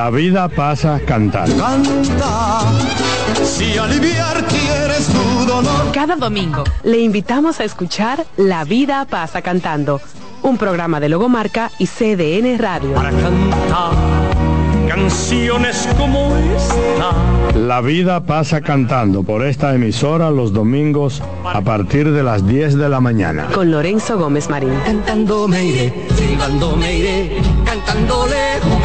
La vida pasa cantando. Canta, si aliviar quieres tu dolor. Cada domingo le invitamos a escuchar La vida pasa cantando, un programa de Logomarca y CDN Radio. Para cantar canciones como esta. La vida pasa cantando por esta emisora los domingos a partir de las 10 de la mañana. Con Lorenzo Gómez Marín. Cantando me iré, silbando me iré, cantando lejos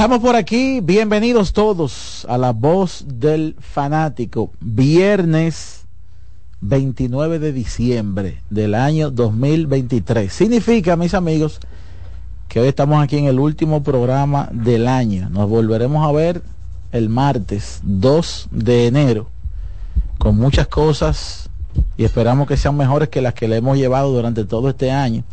Estamos por aquí, bienvenidos todos a la voz del fanático. Viernes 29 de diciembre del año 2023. Significa, mis amigos, que hoy estamos aquí en el último programa del año. Nos volveremos a ver el martes 2 de enero con muchas cosas y esperamos que sean mejores que las que le hemos llevado durante todo este año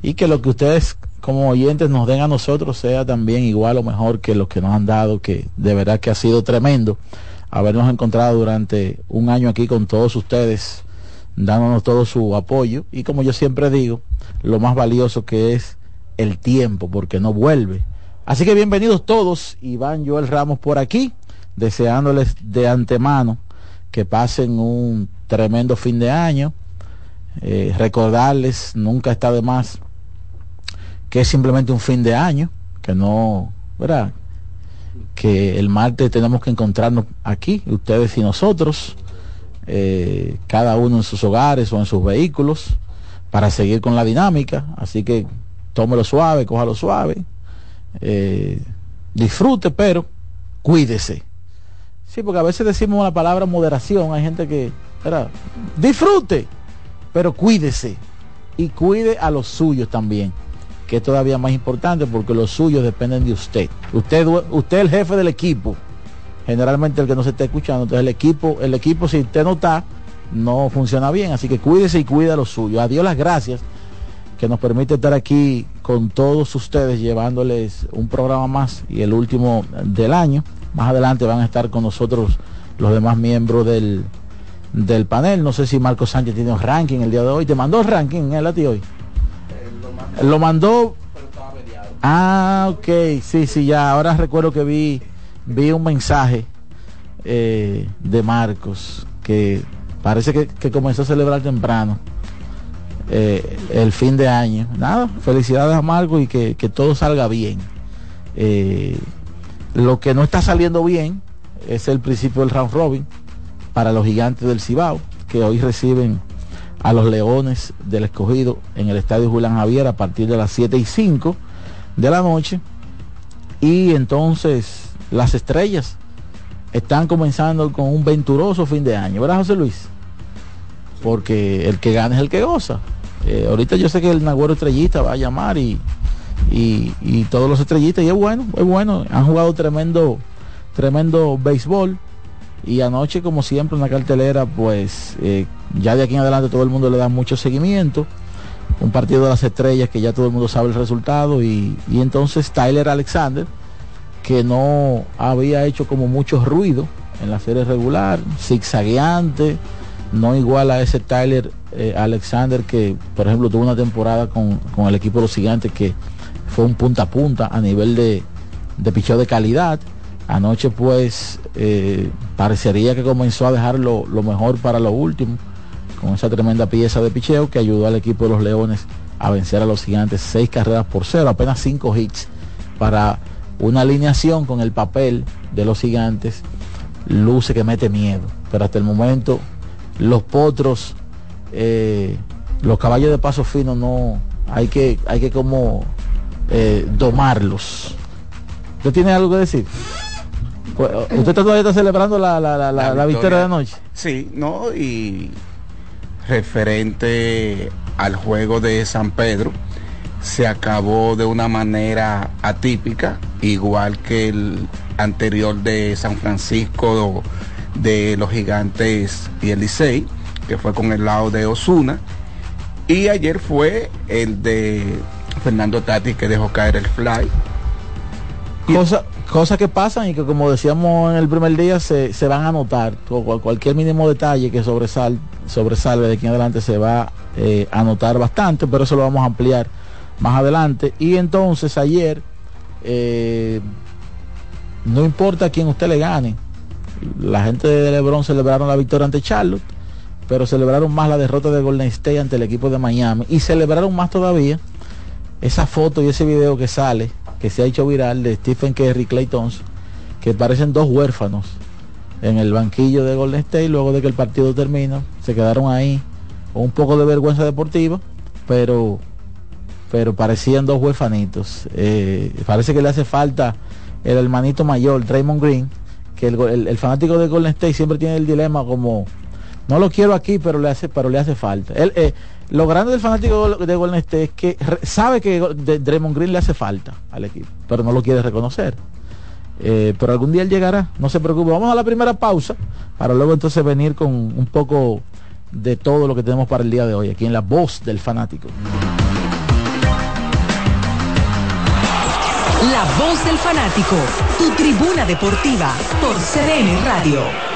y que lo que ustedes como oyentes nos den a nosotros sea también igual o mejor que lo que nos han dado, que de verdad que ha sido tremendo habernos encontrado durante un año aquí con todos ustedes, dándonos todo su apoyo y como yo siempre digo, lo más valioso que es el tiempo, porque no vuelve. Así que bienvenidos todos, Iván Joel Ramos por aquí, deseándoles de antemano que pasen un tremendo fin de año. Eh, recordarles, nunca está de más que es simplemente un fin de año, que no, ¿verdad? Que el martes tenemos que encontrarnos aquí, ustedes y nosotros, eh, cada uno en sus hogares o en sus vehículos, para seguir con la dinámica. Así que tómelo suave, cójalo suave, eh, disfrute, pero cuídese. Sí, porque a veces decimos la palabra moderación, hay gente que, ¿verdad? Disfrute, pero cuídese y cuide a los suyos también que es todavía más importante porque los suyos dependen de usted. Usted, usted es el jefe del equipo, generalmente el que no se está escuchando, entonces el equipo, el equipo si usted no está, no funciona bien, así que cuídese y cuida lo suyo. Adiós las gracias que nos permite estar aquí con todos ustedes llevándoles un programa más y el último del año. Más adelante van a estar con nosotros los demás miembros del, del panel. No sé si Marco Sánchez tiene un ranking el día de hoy. ¿Te mandó el ranking el a ti hoy? Lo mandó. Ah, ok, sí, sí, ya. Ahora recuerdo que vi, vi un mensaje eh, de Marcos que parece que, comenzó a celebrar temprano eh, el fin de año. Nada, felicidades a Marcos y que, todo salga bien. Eh, lo que no está saliendo bien es el principio del round robin para los gigantes del Cibao, que hoy reciben a los Leones del Escogido en el Estadio Julián Javier a partir de las 7 y 5 de la noche. Y entonces las estrellas están comenzando con un venturoso fin de año, ¿verdad José Luis? Porque el que gana es el que goza. Eh, ahorita yo sé que el Nagüero Estrellista va a llamar y y, y todos los estrellitas. Y es bueno, es bueno. Han jugado tremendo, tremendo béisbol. Y anoche, como siempre, una cartelera, pues eh, ya de aquí en adelante todo el mundo le da mucho seguimiento. Un partido de las estrellas que ya todo el mundo sabe el resultado. Y, y entonces Tyler Alexander, que no había hecho como mucho ruido en la serie regular, zigzagueante, no igual a ese Tyler eh, Alexander que, por ejemplo, tuvo una temporada con, con el equipo de los gigantes que fue un punta a punta a nivel de, de de calidad. Anoche pues eh, parecería que comenzó a dejar lo, mejor para lo último, con esa tremenda pieza de picheo que ayudó al equipo de los Leones a vencer a los gigantes seis carreras por cero, apenas cinco hits para una alineación con el papel de los gigantes, luce que mete miedo. Pero hasta el momento los potros, eh, los caballos de paso fino no, hay que, hay que como eh, domarlos. ¿Usted tiene algo que decir? Pues, ¿Usted todavía está celebrando la, la, la, la, la victoria de anoche? Sí, no, y referente al juego de San Pedro, se acabó de una manera atípica, igual que el anterior de San Francisco de los Gigantes y el Licey, que fue con el lado de Osuna. Y ayer fue el de Fernando Tati que dejó caer el fly. Cosas cosa que pasan y que como decíamos en el primer día se, se van a notar. Cualquier mínimo detalle que sobresal, sobresalve de aquí en adelante se va eh, a notar bastante, pero eso lo vamos a ampliar más adelante. Y entonces ayer, eh, no importa a quién usted le gane, la gente de Lebron celebraron la victoria ante Charlotte, pero celebraron más la derrota de Golden State ante el equipo de Miami y celebraron más todavía esa foto y ese video que sale, que se ha hecho viral de Stephen Curry y Clay Thompson, que parecen dos huérfanos en el banquillo de Golden State luego de que el partido termina, se quedaron ahí un poco de vergüenza deportiva, pero pero parecían dos huérfanitos. Eh, parece que le hace falta el hermanito mayor, Draymond Green, que el, el, el, fanático de Golden State siempre tiene el dilema como no lo quiero aquí, pero le hace, pero le hace falta. Él, eh, lo grande del fanático de Golden State es que sabe que Draymond Green le hace falta al equipo, pero no lo quiere reconocer. Eh, pero algún día él llegará, no se preocupe. Vamos a la primera pausa para luego entonces venir con un poco de todo lo que tenemos para el día de hoy, aquí en la voz del fanático. La voz del fanático, tu tribuna deportiva por CDN Radio.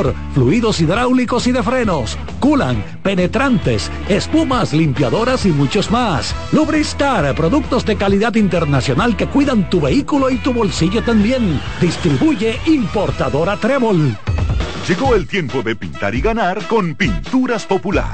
fluidos hidráulicos y de frenos, culan, penetrantes, espumas, limpiadoras y muchos más. Lubristar, productos de calidad internacional que cuidan tu vehículo y tu bolsillo también. Distribuye importadora Trébol. Llegó el tiempo de pintar y ganar con Pinturas Popular.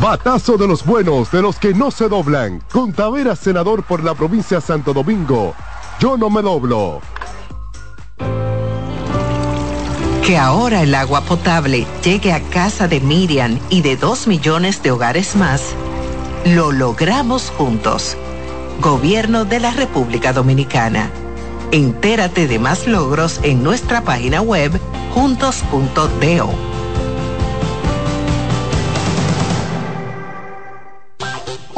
Batazo de los buenos, de los que no se doblan. Con Tavera, senador por la provincia de Santo Domingo. Yo no me doblo. Que ahora el agua potable llegue a casa de Miriam y de dos millones de hogares más, lo logramos juntos. Gobierno de la República Dominicana. Entérate de más logros en nuestra página web juntos.do.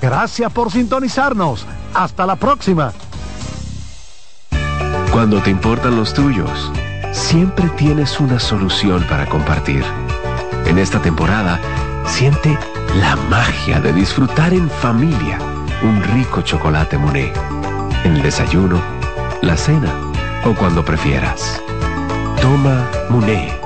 Gracias por sintonizarnos. Hasta la próxima. Cuando te importan los tuyos, siempre tienes una solución para compartir. En esta temporada, siente la magia de disfrutar en familia un rico chocolate Monet. En el desayuno, la cena o cuando prefieras. Toma Monet.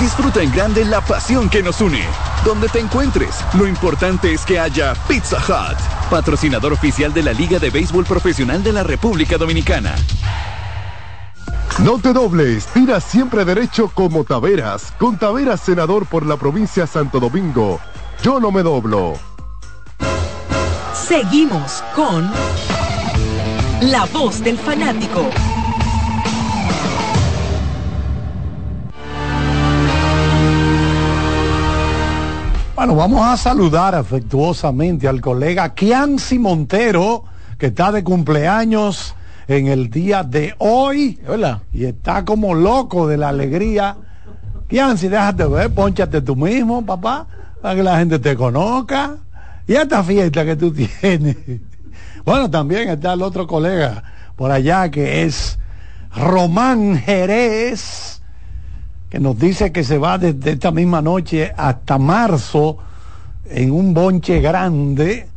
Disfruta en grande la pasión que nos une. Donde te encuentres, lo importante es que haya Pizza Hut, patrocinador oficial de la Liga de Béisbol Profesional de la República Dominicana. No te dobles, tira siempre derecho como Taveras. Con Taveras, senador por la provincia de Santo Domingo. Yo no me doblo. Seguimos con La Voz del Fanático. Bueno, vamos a saludar afectuosamente al colega Kianci Montero, que está de cumpleaños en el día de hoy. Hola. Y está como loco de la alegría. Kianci, déjate ver, ponchate tú mismo, papá, para que la gente te conozca. Y esta fiesta que tú tienes. Bueno, también está el otro colega por allá que es Román Jerez que nos dice que se va desde esta misma noche hasta marzo en un bonche grande,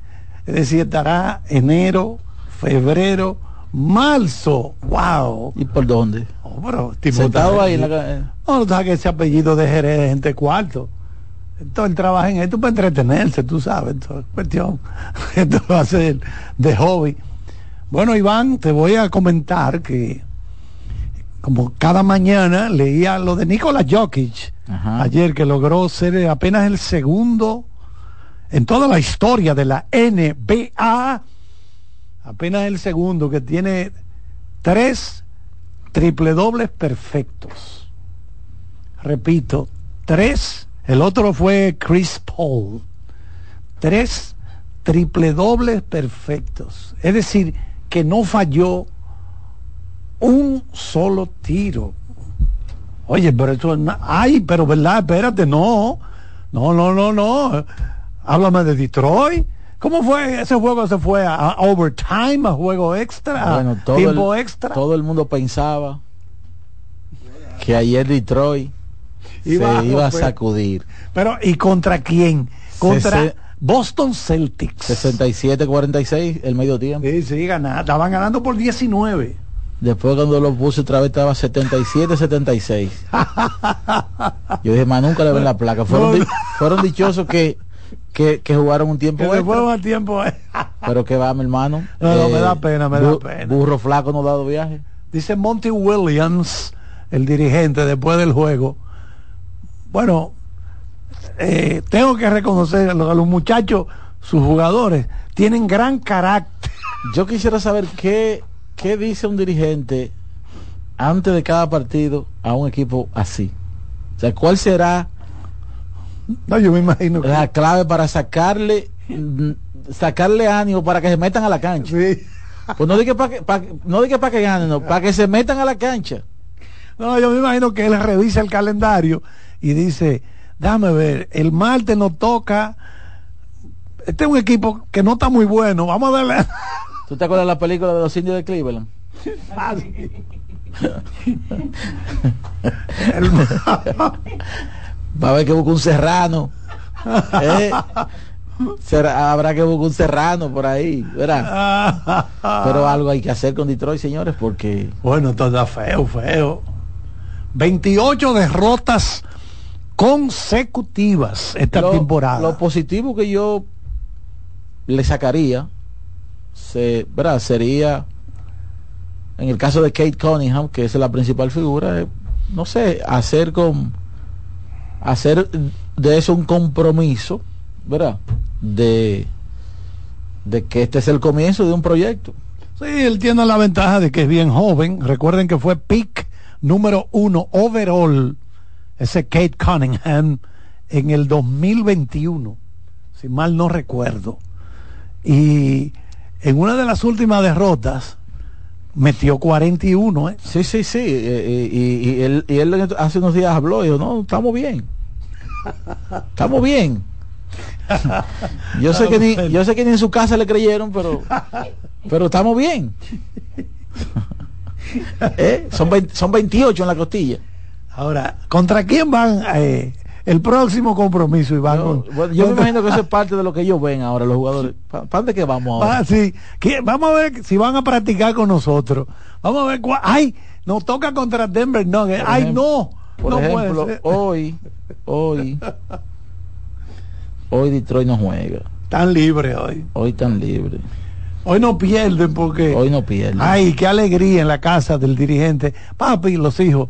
es decir, estará enero, febrero, marzo, wow. ¿Y por dónde? Oh, pero, Sentado ahí en la No, no sabes que ese apellido de Jerez es gente cuarto. Entonces él trabaja en esto para entretenerse, tú sabes, esto es cuestión, esto lo hace de hobby. Bueno, Iván, te voy a comentar que como cada mañana leía lo de Nikola Jokic ayer que logró ser apenas el segundo en toda la historia de la NBA Apenas el segundo que tiene tres triple dobles perfectos. Repito, tres. El otro fue Chris Paul. Tres triple dobles perfectos. Es decir, que no falló un solo tiro. Oye, pero eso es... Ay, pero verdad, espérate, no. No, no, no, no. Háblame de Detroit. ¿Cómo fue ese juego? ¿Se fue a, overtime, a juego extra, bueno, todo tiempo extra? Todo el mundo pensaba que ayer Detroit se iba a sacudir. Pero, ¿y contra quién? Contra Boston Celtics. 67-46 el medio tiempo. Sí, sí, estaban ganando por 19. Después cuando lo puse otra vez estaba 77-76. Yo dije, más nunca le ven la placa. Fueron, fueron dichosos que que, jugaron un tiempo que tiempo pero que va mi hermano no, me da eh, pena me da pena. burro flaco no ha dado viaje. Dice Monty Williams el dirigente después del juego bueno eh, tengo que reconocer a los, muchachos sus jugadores tienen gran carácter yo quisiera saber qué qué dice un dirigente antes de cada partido a un equipo así o sea cuál será no, yo me imagino La clave para sacarle sacarle ánimo para que se metan a la cancha. Pues no dije para que, no dije para que ganen, no, para que se metan a la cancha. No, yo me imagino que él revisa el calendario y dice, déjame ver, el martes nos toca, este es un equipo que no está muy bueno, vamos a darle... ¿Tú te acuerdas de la película de los indios de Cleveland? Va a haber que buscar un serrano. ¿eh? habrá que buscar un serrano por ahí, ¿verdad? Pero algo hay que hacer con Detroit, señores, porque... Bueno, todo feo, feo. 28 derrotas consecutivas esta temporada. Lo positivo que yo le sacaría se, ¿verdad? sería, en el caso de Kate Cunningham, que es la principal figura, no sé, hacer con hacer de eso un compromiso, ¿verdad? De, de que este es el comienzo de un proyecto. Sí, él tiene la ventaja de que es bien joven. Recuerden que fue pick número uno overall, ese Kate Cunningham, en el 2021, si mal no recuerdo. Y en una de las últimas derrotas, metió 41, ¿eh? Sí, sí, sí. Eh, y, y, él, y, él, hace unos días habló y dijo, no, estamos bien. Estamos bien. Yo sé que ni, yo sé que ni en su casa le creyeron, pero pero estamos bien. ¿Eh? son, son 28 en la costilla. Ahora, ¿contra quién van eh, el próximo compromiso, Iván. Yo, yo me imagino que eso es parte de lo que ellos ven ahora, los jugadores. ¿Para dónde que vamos ahora? Ah, sí. Vamos a ver si van a practicar con nosotros. Vamos a ver cuál. ¡Ay! Nos toca contra Denver no ¡Ay, no! Por ejemplo, hoy, hoy, hoy Detroit no juega. Tan libre hoy. Hoy tan libre. Hoy no pierden porque. Hoy no pierden. Ay, qué alegría en la casa del dirigente. Papi, los hijos.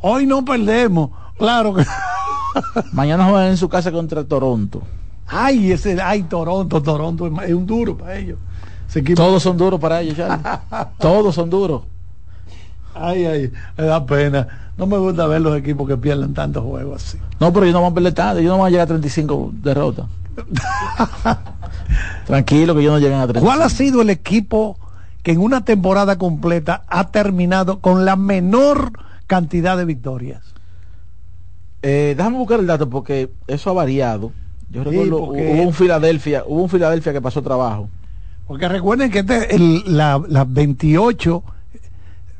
Hoy no perdemos. Claro que. Mañana juegan en su casa contra Toronto. Ay, ese, ay, Toronto, Toronto es un duro para ellos. Todos son duros para ellos, Todos son duros. Ay, ay, me da pena. No me gusta ver los equipos que pierden tantos juegos así. No, pero yo no voy a perder tanto. Yo no voy a llegar a 35 derrotas. Tranquilo que yo no lleguen a 35. ¿Cuál ha sido el equipo que en una temporada completa ha terminado con la menor cantidad de victorias? Eh, déjame buscar el dato porque eso ha variado. Yo recuerdo hubo un Filadelfia, hubo un Filadelfia que pasó trabajo. Porque recuerden que este, la, las 28,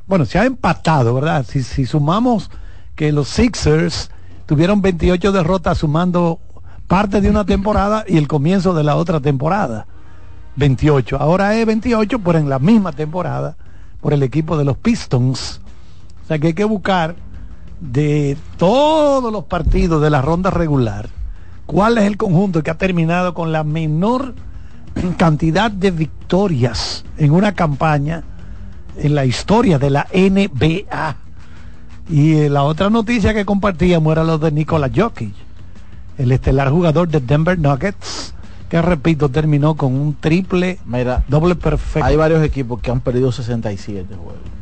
bueno, se ha empatado, ¿verdad? Si, si sumamos que los Sixers tuvieron 28 derrotas sumando parte de una temporada y el comienzo de la otra temporada. 28. Ahora es 28, pero en la misma temporada, por el equipo de los Pistons. O sea que hay que buscar de todos los partidos de la ronda regular, ¿cuál es el conjunto que ha terminado con la menor cantidad de victorias en una campaña en la historia de la NBA? Y eh, la otra noticia que compartíamos era lo de Nikola Jokic, el estelar jugador de Denver Nuggets, que repito, terminó con un triple Mira, doble perfecto. Hay varios equipos que han perdido 67 juegos.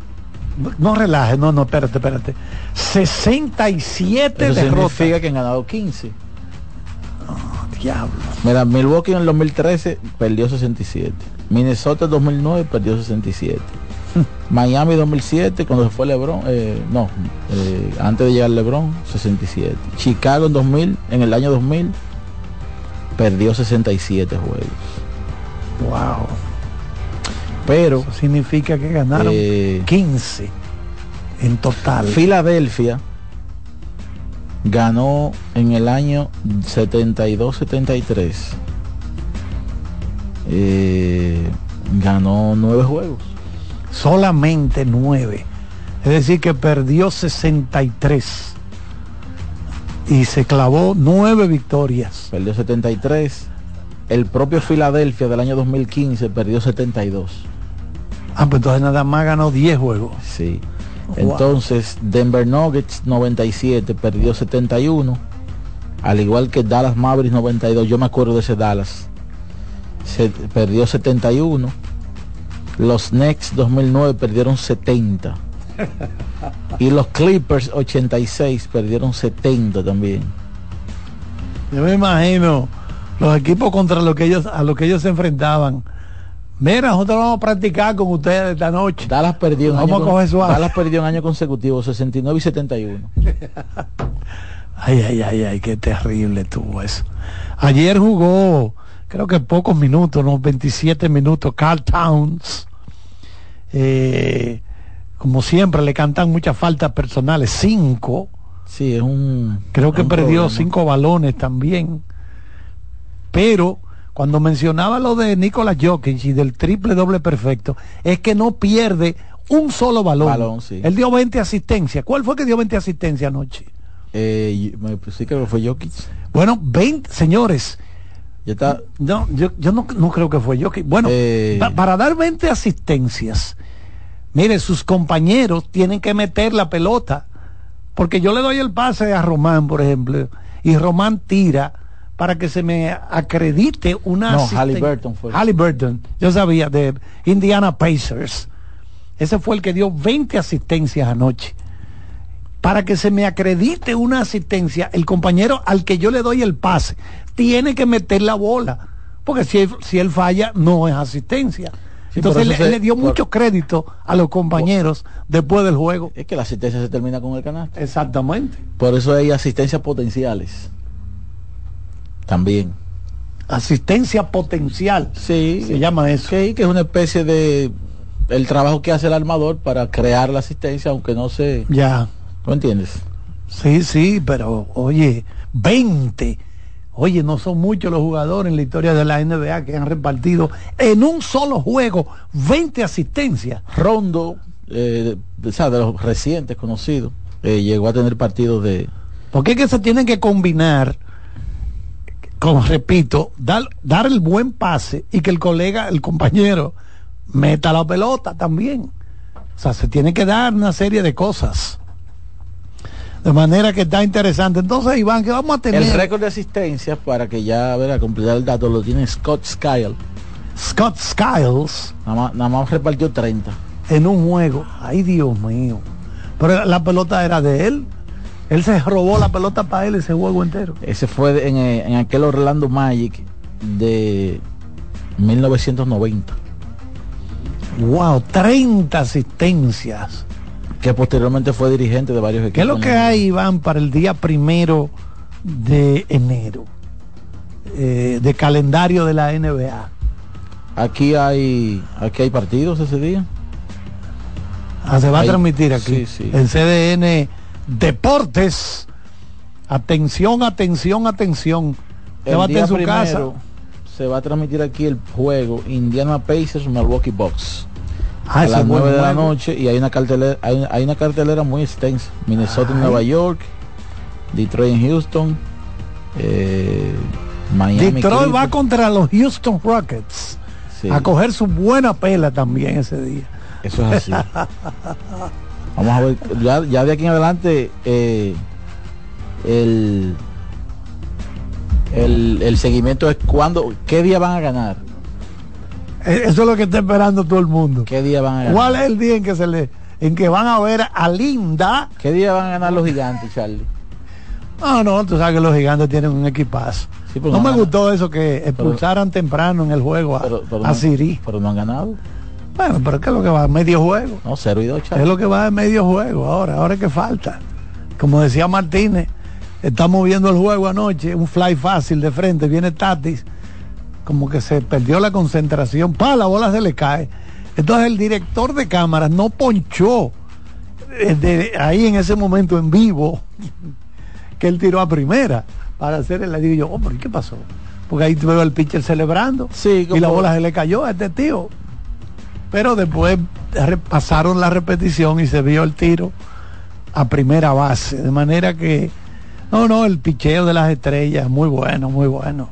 No relaje, no, no, espérate, espérate. 67 Eso derrotas. significa que han ganado 15. Diablo. Mira, Milwaukee en el 2013 perdió 67. Minnesota en 2009 perdió 67. Miami 2007 cuando se fue LeBron, eh, no, eh, antes de llegar LeBron 67. Chicago en 2000, en el año 2000 perdió 67 juegos. Wow. Pero Eso significa que ganaron Eh, 15 en total. Filadelfia ganó en el año 72-73. Eh, ganó nueve juegos. Solamente 9. Es decir, que perdió 63. Y se clavó 9 victorias. Perdió 73. El propio Filadelfia del año 2015 perdió 72. Ah, pues entonces nada más ganó 10 juegos. Sí. Wow. Entonces, Denver Nuggets 97 perdió 71. Al igual que Dallas Mavericks 92. Yo me acuerdo de ese Dallas. Se perdió 71. Los Knicks 2009 perdieron 70. Y los Clippers 86 perdieron 70 también. Yo me imagino los equipos contra los que ellos, a los que ellos se enfrentaban. Mira, nosotros vamos a practicar con ustedes esta noche. Dallas perdió en Vamos año a coger suave. Dallas perdió en año consecutivo 69 y 71. Ay, ay, ay, ay, qué terrible tuvo eso. Ayer jugó, creo que pocos minutos, unos 27 minutos, Carl Towns. Eh, como siempre, le cantan muchas faltas personales, cinco. Sí, es un. Creo que un perdió problema. cinco balones también. Pero cuando mencionaba lo de Nicolás Jokic y del triple doble perfecto, es que no pierde un solo balón. Balón, sí. Él dio 20 asistencias. ¿Cuál fue que dio 20 asistencias anoche? Eh, me- sí creo que fue Jokic. Bueno, 20, señores. Ya está. No, yo, yo no, no creo que fue Jokic. Bueno, Eh. pa- para dar 20 asistencias, mire, sus compañeros tienen que meter la pelota. Porque yo le doy el pase a Román, por ejemplo, y Román tira para que se me acredite una No, Halliburton fue. Halliburton, yo sabía, de Indiana Pacers. Ese fue el que dio 20 asistencias anoche. Para que se me acredite una asistencia, el compañero al que yo le doy el pase tiene que meter la bola. Porque si él, si él falla, no es asistencia. Sí, Entonces le, se- le dio por- mucho crédito a los compañeros después del juego. Es que la asistencia se termina con el canasto. Exactamente. Por eso hay asistencias potenciales. También. Asistencia potencial. Sí. Se llama eso. Sí, que es una especie de el trabajo que hace el armador para crear la asistencia, aunque no se. Ya. ¿Tú entiendes? Sí, sí, pero oye, 20. Oye, no son muchos los jugadores en la historia de la NBA que han repartido en un solo juego 20 asistencias. Rondo, eh, de, o sea, de los recientes conocidos, eh, llegó a tener partidos de. Porque es que se tienen que combinar, como repito, dar, dar el buen pase y que el colega, el compañero, meta la pelota también. O sea, se tiene que dar una serie de cosas. De manera que está interesante. Entonces, Iván, que vamos a tener? El récord de asistencia, para que ya, a ver, a completar el dato, lo tiene Scott Skyle. Scott Skiles Nada más, nada más repartió 30. en un juego. Ay, Dios mío. Pero la pelota era de él. Él se robó la pelota para él ese juego entero. Ese fue en, eh, en aquel Orlando Magic de 1990. Wow, 30 asistencias. Que posteriormente fue dirigente de varios equipos. ¿Qué es lo que hay, Iván, para el día primero de enero? Eh, de calendario de la NBA. Aquí hay, aquí hay partidos ese día. Ah, se va Hay- a transmitir aquí. sí, sí. En CDN Deportes. Atención, atención, atención. El día en su primero casa. se va a transmitir aquí el juego Indiana Pacers Milwaukee Bucks. Ah, a las es buen 9 de la noche y hay una cartelera, hay, una- hay una cartelera muy extensa. Minnesota Ay. Nueva York, Detroit en Houston, eh, Miami. Detroit va contra los Houston Rockets. Sí, A coger su buena pela también ese día. Eso es así. Vamos a ver, ya, ya de aquí en adelante eh, el, el, el seguimiento es cuándo, qué día van a ganar. Eh, Eso es lo que está esperando todo el mundo. ¿Qué día van a ganar? ¿Cuál es el día en que se le en que van a ver a Linda? ¿Qué día van a ganar los gigantes, Charlie? No, no, tú sabes que los gigantes tienen un equipazo. Sí, no no me gustó eso que expulsaran temprano en el juego a, Pero, pero a no- Siri. Pero no han ganado. Bueno, pero ¿qué es lo que va? Medio juego. No, 0 y 2, Es lo que va de medio juego ahora, ahora es que falta. Como decía Martínez, estamos viendo el juego anoche, un fly fácil de frente, viene Tatis, como que se perdió la concentración, pa, la bola se le cae. Entonces el director de cámaras no ponchó eh, de- ahí en ese momento en vivo que él tiró a primera para hacer el yo, oh, pero ¿y ¿qué pasó? Porque ahí veo al pitcher celebrando Sí, y la bola se le cayó a este tío pero después pasaron la repetición y se vio el tiro a primera base, de manera que no, no, el picheo de las estrellas, muy bueno, muy bueno.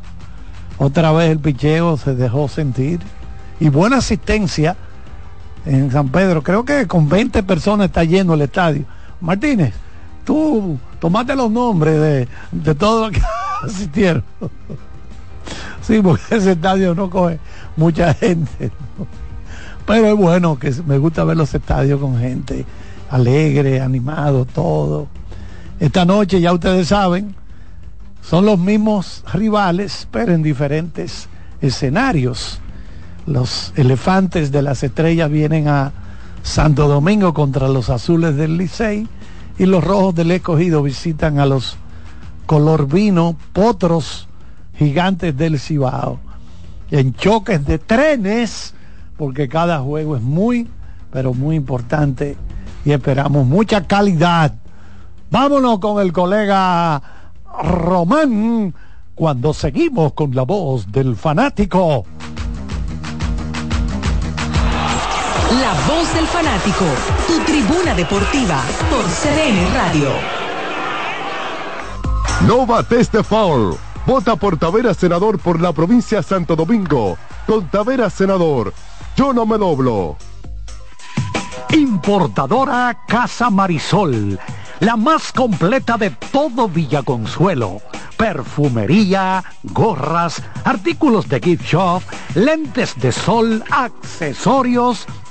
Otra vez el picheo se dejó sentir y buena asistencia en San Pedro. Creo que con 20 personas está lleno el estadio. Martínez, tú tomaste los nombres de, de todos los que asistieron. Sí, porque ese estadio no coge mucha gente. Pero es bueno que me gusta ver los estadios con gente alegre, animado, todo. Esta noche, ya ustedes saben, son los mismos rivales, pero en diferentes escenarios. Los elefantes de las estrellas vienen a Santo Domingo contra los azules del Licey y los rojos del escogido visitan a los color vino potros gigantes del Cibao. En choques de trenes, porque cada juego es muy, pero muy importante y esperamos mucha calidad. Vámonos con el colega Román cuando seguimos con la voz del fanático. La voz del fanático, tu tribuna deportiva por CDN Radio. No bates de foul. Vota por Tavera Senador por la provincia de Santo Domingo. Con Tavera Senador, yo no me doblo. Importadora Casa Marisol, la más completa de todo Villaconsuelo. Perfumería, gorras, artículos de gift shop, lentes de sol, accesorios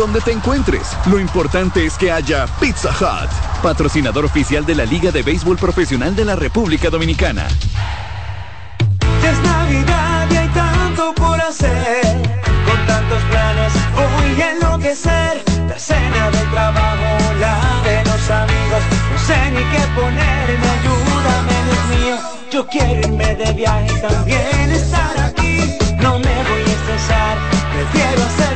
Donde te encuentres, lo importante es que haya Pizza Hut, patrocinador oficial de la Liga de Béisbol Profesional de la República Dominicana. Ya es Navidad y hay tanto por hacer. Con tantos planes voy a enloquecer. La cena del trabajo, la de los amigos. No sé ni qué ponerme, ayúdame, Dios mío. Yo quiero irme de viaje y también estar aquí. No me voy a estresar, prefiero hacerlo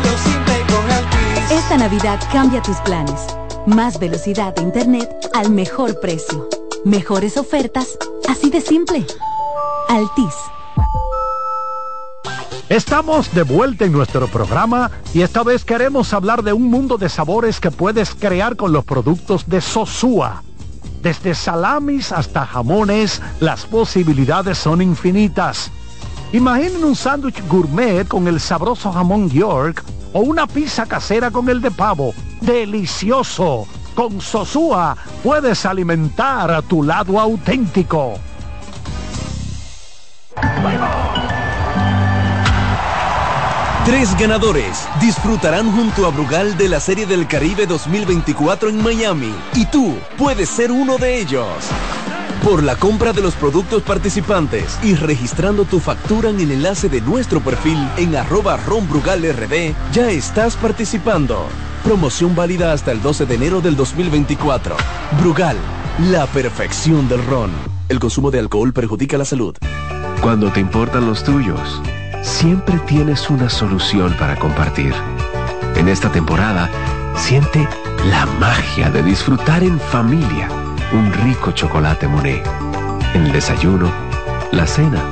Esta Navidad cambia tus planes. Más velocidad de internet al mejor precio. Mejores ofertas, así de simple. Altis. Estamos de vuelta en nuestro programa y esta vez queremos hablar de un mundo de sabores que puedes crear con los productos de Sosúa. Desde salamis hasta jamones, las posibilidades son infinitas. Imaginen un sándwich gourmet con el sabroso jamón York o una pizza casera con el de pavo. Delicioso. Con Sosúa puedes alimentar a tu lado auténtico. Tres ganadores disfrutarán junto a Brugal de la Serie del Caribe 2024 en Miami y tú puedes ser uno de ellos. Por la compra de los productos participantes y registrando tu factura en el enlace de nuestro perfil en arroba ronbrugalrd, ya estás participando. Promoción válida hasta el 12 de enero del 2024. Brugal, la perfección del ron. El consumo de alcohol perjudica la salud. Cuando te importan los tuyos, siempre tienes una solución para compartir. En esta temporada, siente la magia de disfrutar en familia un rico chocolate Monet. El desayuno, la cena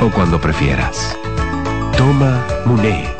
o cuando prefieras. Toma Monet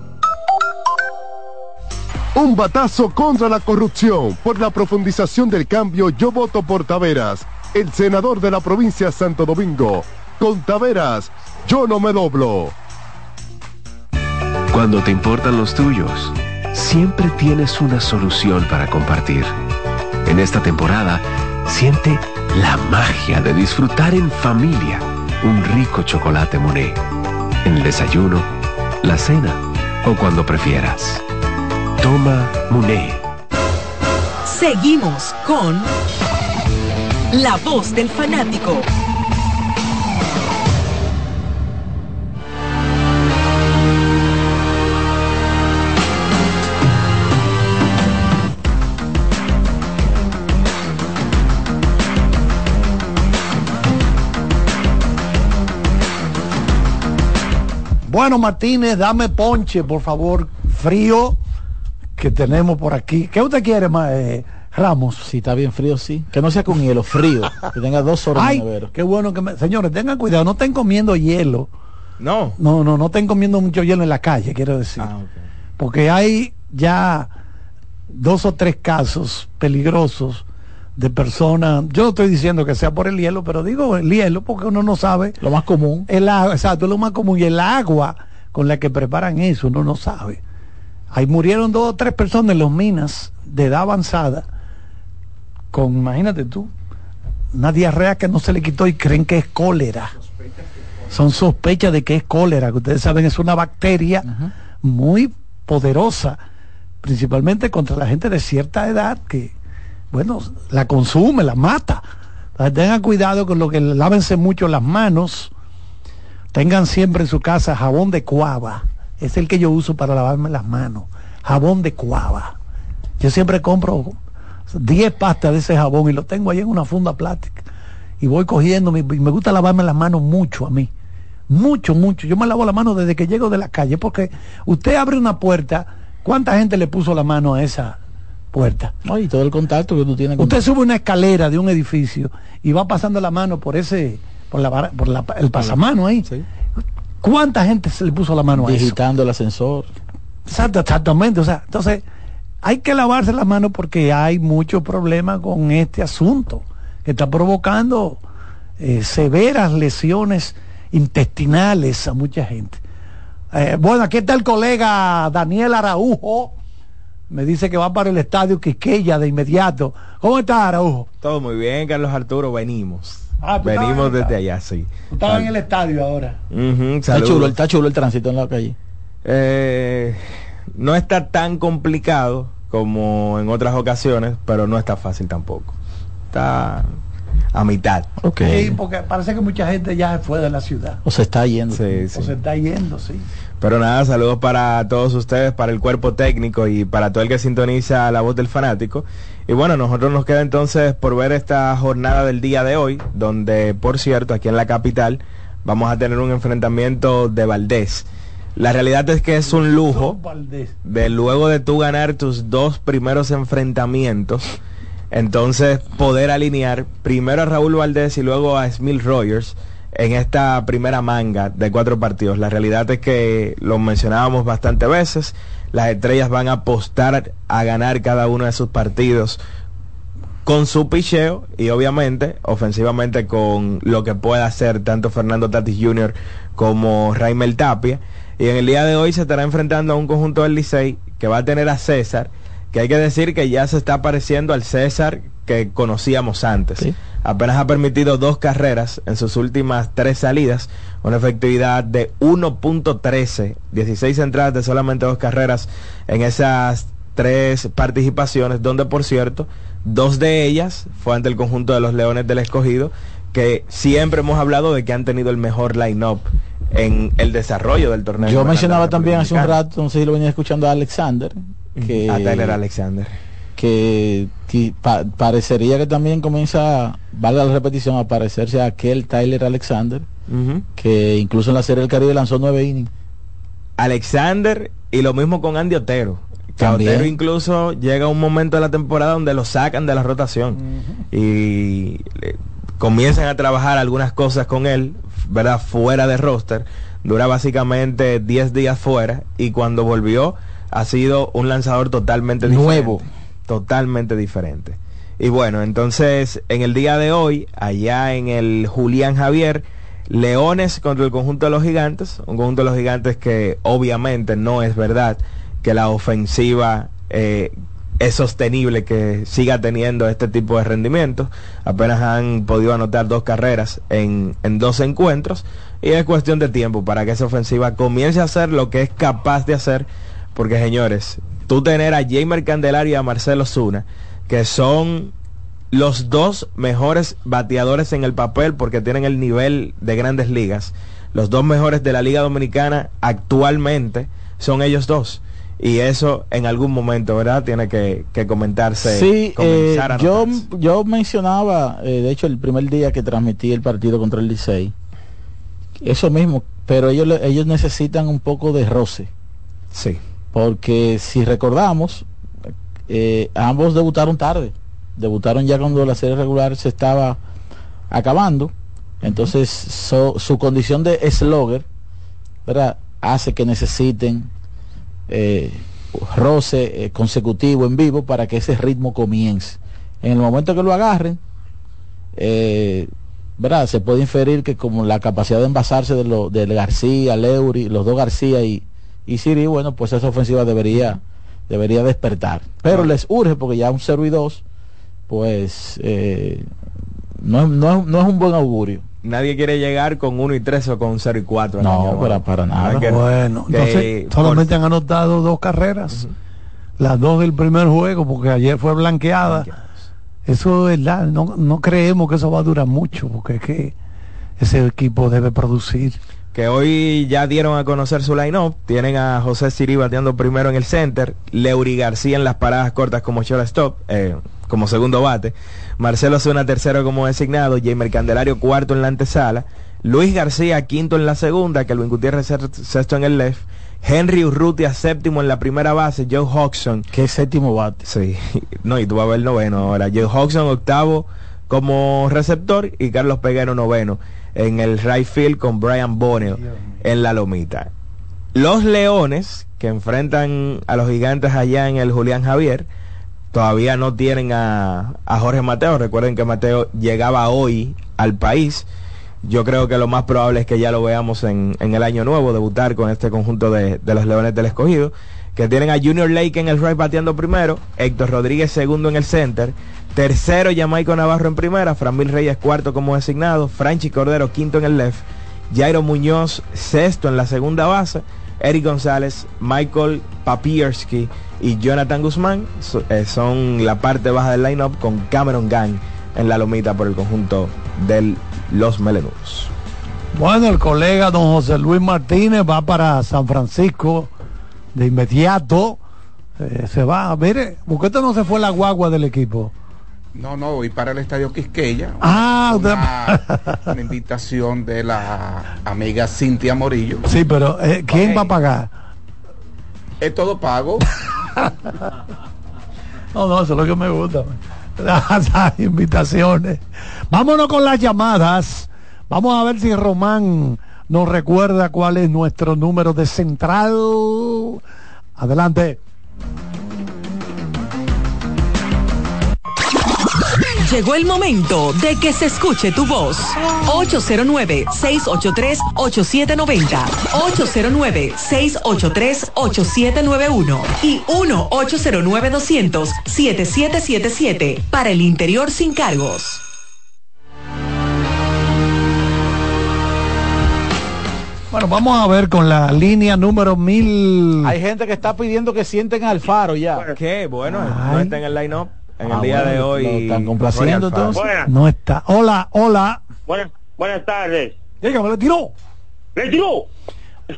Un batazo contra la corrupción. Por la profundización del cambio, yo voto por Taveras, el senador de la provincia Santo Domingo. Con Taveras, yo no me doblo. Cuando te importan los tuyos, siempre tienes una solución para compartir. En esta temporada, siente la magia de disfrutar en familia un rico chocolate Monet. En el desayuno, la cena o cuando prefieras. Toma Muné. Seguimos con La Voz del Fanático. Bueno, Martínez, dame ponche, por favor, frío que tenemos por aquí. ¿Qué usted quiere, eh, Ramos? Si está bien frío, sí. Que no sea con hielo, frío. que tenga dos horas Ay, qué bueno que me... Señores, tengan cuidado, no estén comiendo hielo. No. No, no, no estén comiendo mucho hielo en la calle, quiero decir. Ah, Porque hay ya dos o tres casos peligrosos de personas, yo no estoy diciendo que sea por el hielo, pero digo el hielo porque uno no sabe. Lo más común. El agua, exacto, lo más común. Y el agua con la que preparan eso, uno no sabe. Ahí murieron dos o tres personas en los minas de edad avanzada con, imagínate tú, una diarrea que no se le quitó y creen que es cólera. Son sospechas de que es cólera, que ustedes saben es una bacteria muy poderosa, principalmente contra la gente de cierta edad que, bueno, la consume, la mata. tengan cuidado con lo que lávense mucho las manos, tengan siempre en su casa jabón de cuava es el que yo uso para lavarme las manos. Jabón de cuava. Yo siempre compro 10 pastas de ese jabón y lo tengo ahí en una funda plástica. y voy cogiendo, y me gusta lavarme las manos mucho a mí. Mucho, mucho. Yo me lavo la mano desde que llego de la calle, porque usted abre una puerta, ¿cuánta gente le puso la mano a esa puerta? No, y todo el contacto que tú tienes con Usted sube una escalera de un edificio y va pasando la mano por ese, por, la, por la, el pasamano ahí. ¿Cuánta gente se le puso la mano a eso? Digitando el ascensor. Exacto, exactamente. O sea, entonces hay que lavarse las manos porque hay mucho problema con este asunto que está provocando eh, severas lesiones intestinales a mucha gente. Eh, bueno, aquí está el colega Daniel Araujo. Me dice que va para el estadio Quiqueya de inmediato. ¿Cómo está Araujo? Todo muy bien, Carlos Arturo. Venimos. Ah, Venimos desde allá, sí. Estaba en el estadio ahora. Ujú, Está saludos. chulo, está chulo el tránsito en la calle. Eh, no está tan complicado como en otras ocasiones, pero no está fácil tampoco. Está a mitad. Sí, porque parece que mucha gente ya se fue de la ciudad. O se está yendo. Sí, sí. O se está yendo, sí. Pero nada, saludos para todos ustedes, para el cuerpo técnico y para todo el que sintoniza la voz del fanático. Y bueno, nosotros nos queda entonces por ver esta jornada del día de hoy, donde por cierto, aquí en la capital vamos a tener un enfrentamiento de Valdés. La realidad es que es un lujo de luego de tú ganar tus dos primeros enfrentamientos, entonces poder alinear primero a Raúl Valdés y luego a Smil Rogers en esta primera manga de cuatro partidos. La realidad es que lo mencionábamos bastante veces, las estrellas van a apostar a ganar cada uno de sus partidos con su picheo y obviamente ofensivamente con lo que pueda hacer tanto Fernando Tatis Jr. como Raimel Tapia. Y en el día de hoy se estará enfrentando a un conjunto del Licey que va a tener a César, que hay que decir que ya se está pareciendo al César que conocíamos antes. Apenas ha permitido dos carreras en sus últimas tres salidas, una efectividad de 1.13, 16 entradas de solamente dos carreras en esas tres participaciones, donde por cierto, dos de ellas fue ante el conjunto de los Leones del Escogido, que siempre hemos hablado de que han tenido el mejor line-up en el desarrollo del torneo. Yo mencionaba también hace un rato, no sé si lo venía escuchando a Alexander, que, A Tyler Alexander. Que pa- parecería que también comienza, valga la repetición, a parecerse a aquel Tyler Alexander, que incluso en la Serie del Caribe lanzó nueve innings. Alexander y lo mismo con Andy Otero. Que. Otero incluso llega un momento de la temporada donde lo sacan de la rotación y eh, comienzan a trabajar algunas cosas con él, ¿verdad? Fuera de roster. Dura básicamente 10 días fuera y cuando volvió ha sido un lanzador totalmente Nuevo. diferente. Totalmente diferente. Y bueno, entonces en el día de hoy, allá en el Julián Javier, Leones contra el conjunto de los gigantes, un conjunto de los gigantes que obviamente no es verdad que la ofensiva eh, es sostenible que siga teniendo este tipo de rendimientos. Apenas han podido anotar dos carreras en, en dos encuentros y es cuestión de tiempo para que esa ofensiva comience a hacer lo que es capaz de hacer. Porque señores, tú tener a Jamer Candelaria y a Marcelo Zuna, que son los dos mejores bateadores en el papel porque tienen el nivel de grandes ligas. Los dos mejores de la Liga Dominicana actualmente son ellos dos. Y eso en algún momento, ¿verdad? Tiene que, que comentarse. Sí, eh, a yo, yo mencionaba, eh, de hecho, el primer día que transmití el partido contra el Licey, eso mismo, pero ellos, ellos necesitan un poco de roce. Sí. Porque si recordamos, eh, ambos debutaron tarde. Debutaron ya cuando la serie regular se estaba acabando. Entonces su condición de slogger ¿verdad? hace que necesiten eh, roce eh, consecutivo en vivo para que ese ritmo comience. En el momento que lo agarren, eh, ¿verdad? se puede inferir que como la capacidad de envasarse de, lo, de García, Leury, los dos García y, y Siri, bueno, pues esa ofensiva debería, debería despertar. Pero les urge porque ya un 0 y 2, pues eh, no, es- no, es- no es un buen augurio. Nadie quiere llegar con 1 y 3 o con 0 y 4. No, para, para nada. bueno, entonces solamente han anotado dos carreras, las dos del primer juego, porque ayer fue blanqueada. Eso es verdad, no, no creemos que eso va a durar mucho, porque es que ese equipo debe producir. que hoy ya dieron a conocer su line-up. Tienen a José Siri bateando primero en el center, Leury García en las paradas cortas como shortstop, eh, como segundo bate, Marcelo Zuna tercero como designado, Jamer Candelario cuarto en la antesala, Luis García quinto en la segunda, que Luis Gutiérrez sexto en el left, Henry Urrutia séptimo en la primera base, Joe Hodgson. Que séptimo bate. Sí, no, y tú vas a ver el noveno ahora. Joe Hodgson octavo como receptor y Carlos Peguero noveno en el right field con Brian Boneo en la lomita. Los Leones, que enfrentan a los gigantes allá en el Julián Javier, todavía no tienen a, Jorge Mateo. Recuerden que Mateo llegaba hoy al país. Yo creo que lo más probable es que ya lo veamos en, el año nuevo, debutar con este conjunto de, de, los Leones del Escogido, que tienen a Junior Lake en el right bateando primero, Héctor Rodríguez segundo en el center, tercero Jamaico Navarro en primera, Framil Reyes cuarto como designado, Franchi Cordero quinto en el left, Jairo Muñoz sexto en la segunda base, Eric González, Michael Papierski y Jonathan Guzmán eh, son la parte baja del lineup con Cameron Gang en la lomita por el conjunto de los Melenudos. Bueno, el colega don José Luis Martínez va para San Francisco de inmediato. Eh, se va, mire, ¿por qué no se fue la guagua del equipo? No, no, voy para el Estadio Quisqueya. Ah, una, invitación de la amiga Cintia Morillo. Sí, pero eh, ¿quién va a pagar? Es todo pago. no, no, eso es lo que me gusta. Las invitaciones. Vámonos con las llamadas. Vamos a ver si Román nos recuerda cuál es nuestro número de central. Adelante. Llegó el momento de que se escuche tu voz. 809-683-8790. 809-683-8791. Y 1-809-200-7777. Para el interior sin cargos. Bueno, vamos a ver con la línea número mil. Hay gente que está pidiendo que sienten al faro ya. ¿Qué? Bueno, no está en el line-up en el ah, día de hoy. están complaciendo entonces. No está. Hola, hola. Buenas, buenas tardes. Dígame, le tiró. Le tiró.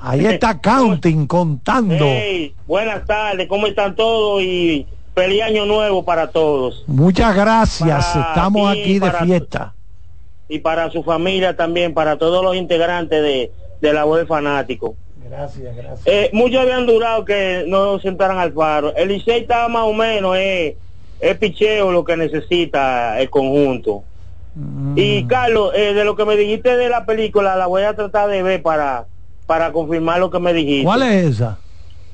Ahí está Counting contando. buenas tardes, ¿cómo están todos? Y feliz año nuevo para todos. Muchas gracias, estamos aquí de fiesta. y para su familia también, para todos los integrantes de, de la web fanático. Gracias, gracias. Eh, muchos habían durado que no sentaran al faro. El Licey estaba más o menos, eh, es picheo lo que necesita el conjunto. Mm. Y Carlos, eh, de lo que me dijiste de la película, la voy a tratar de ver para, para confirmar lo que me dijiste. ¿Cuál es esa?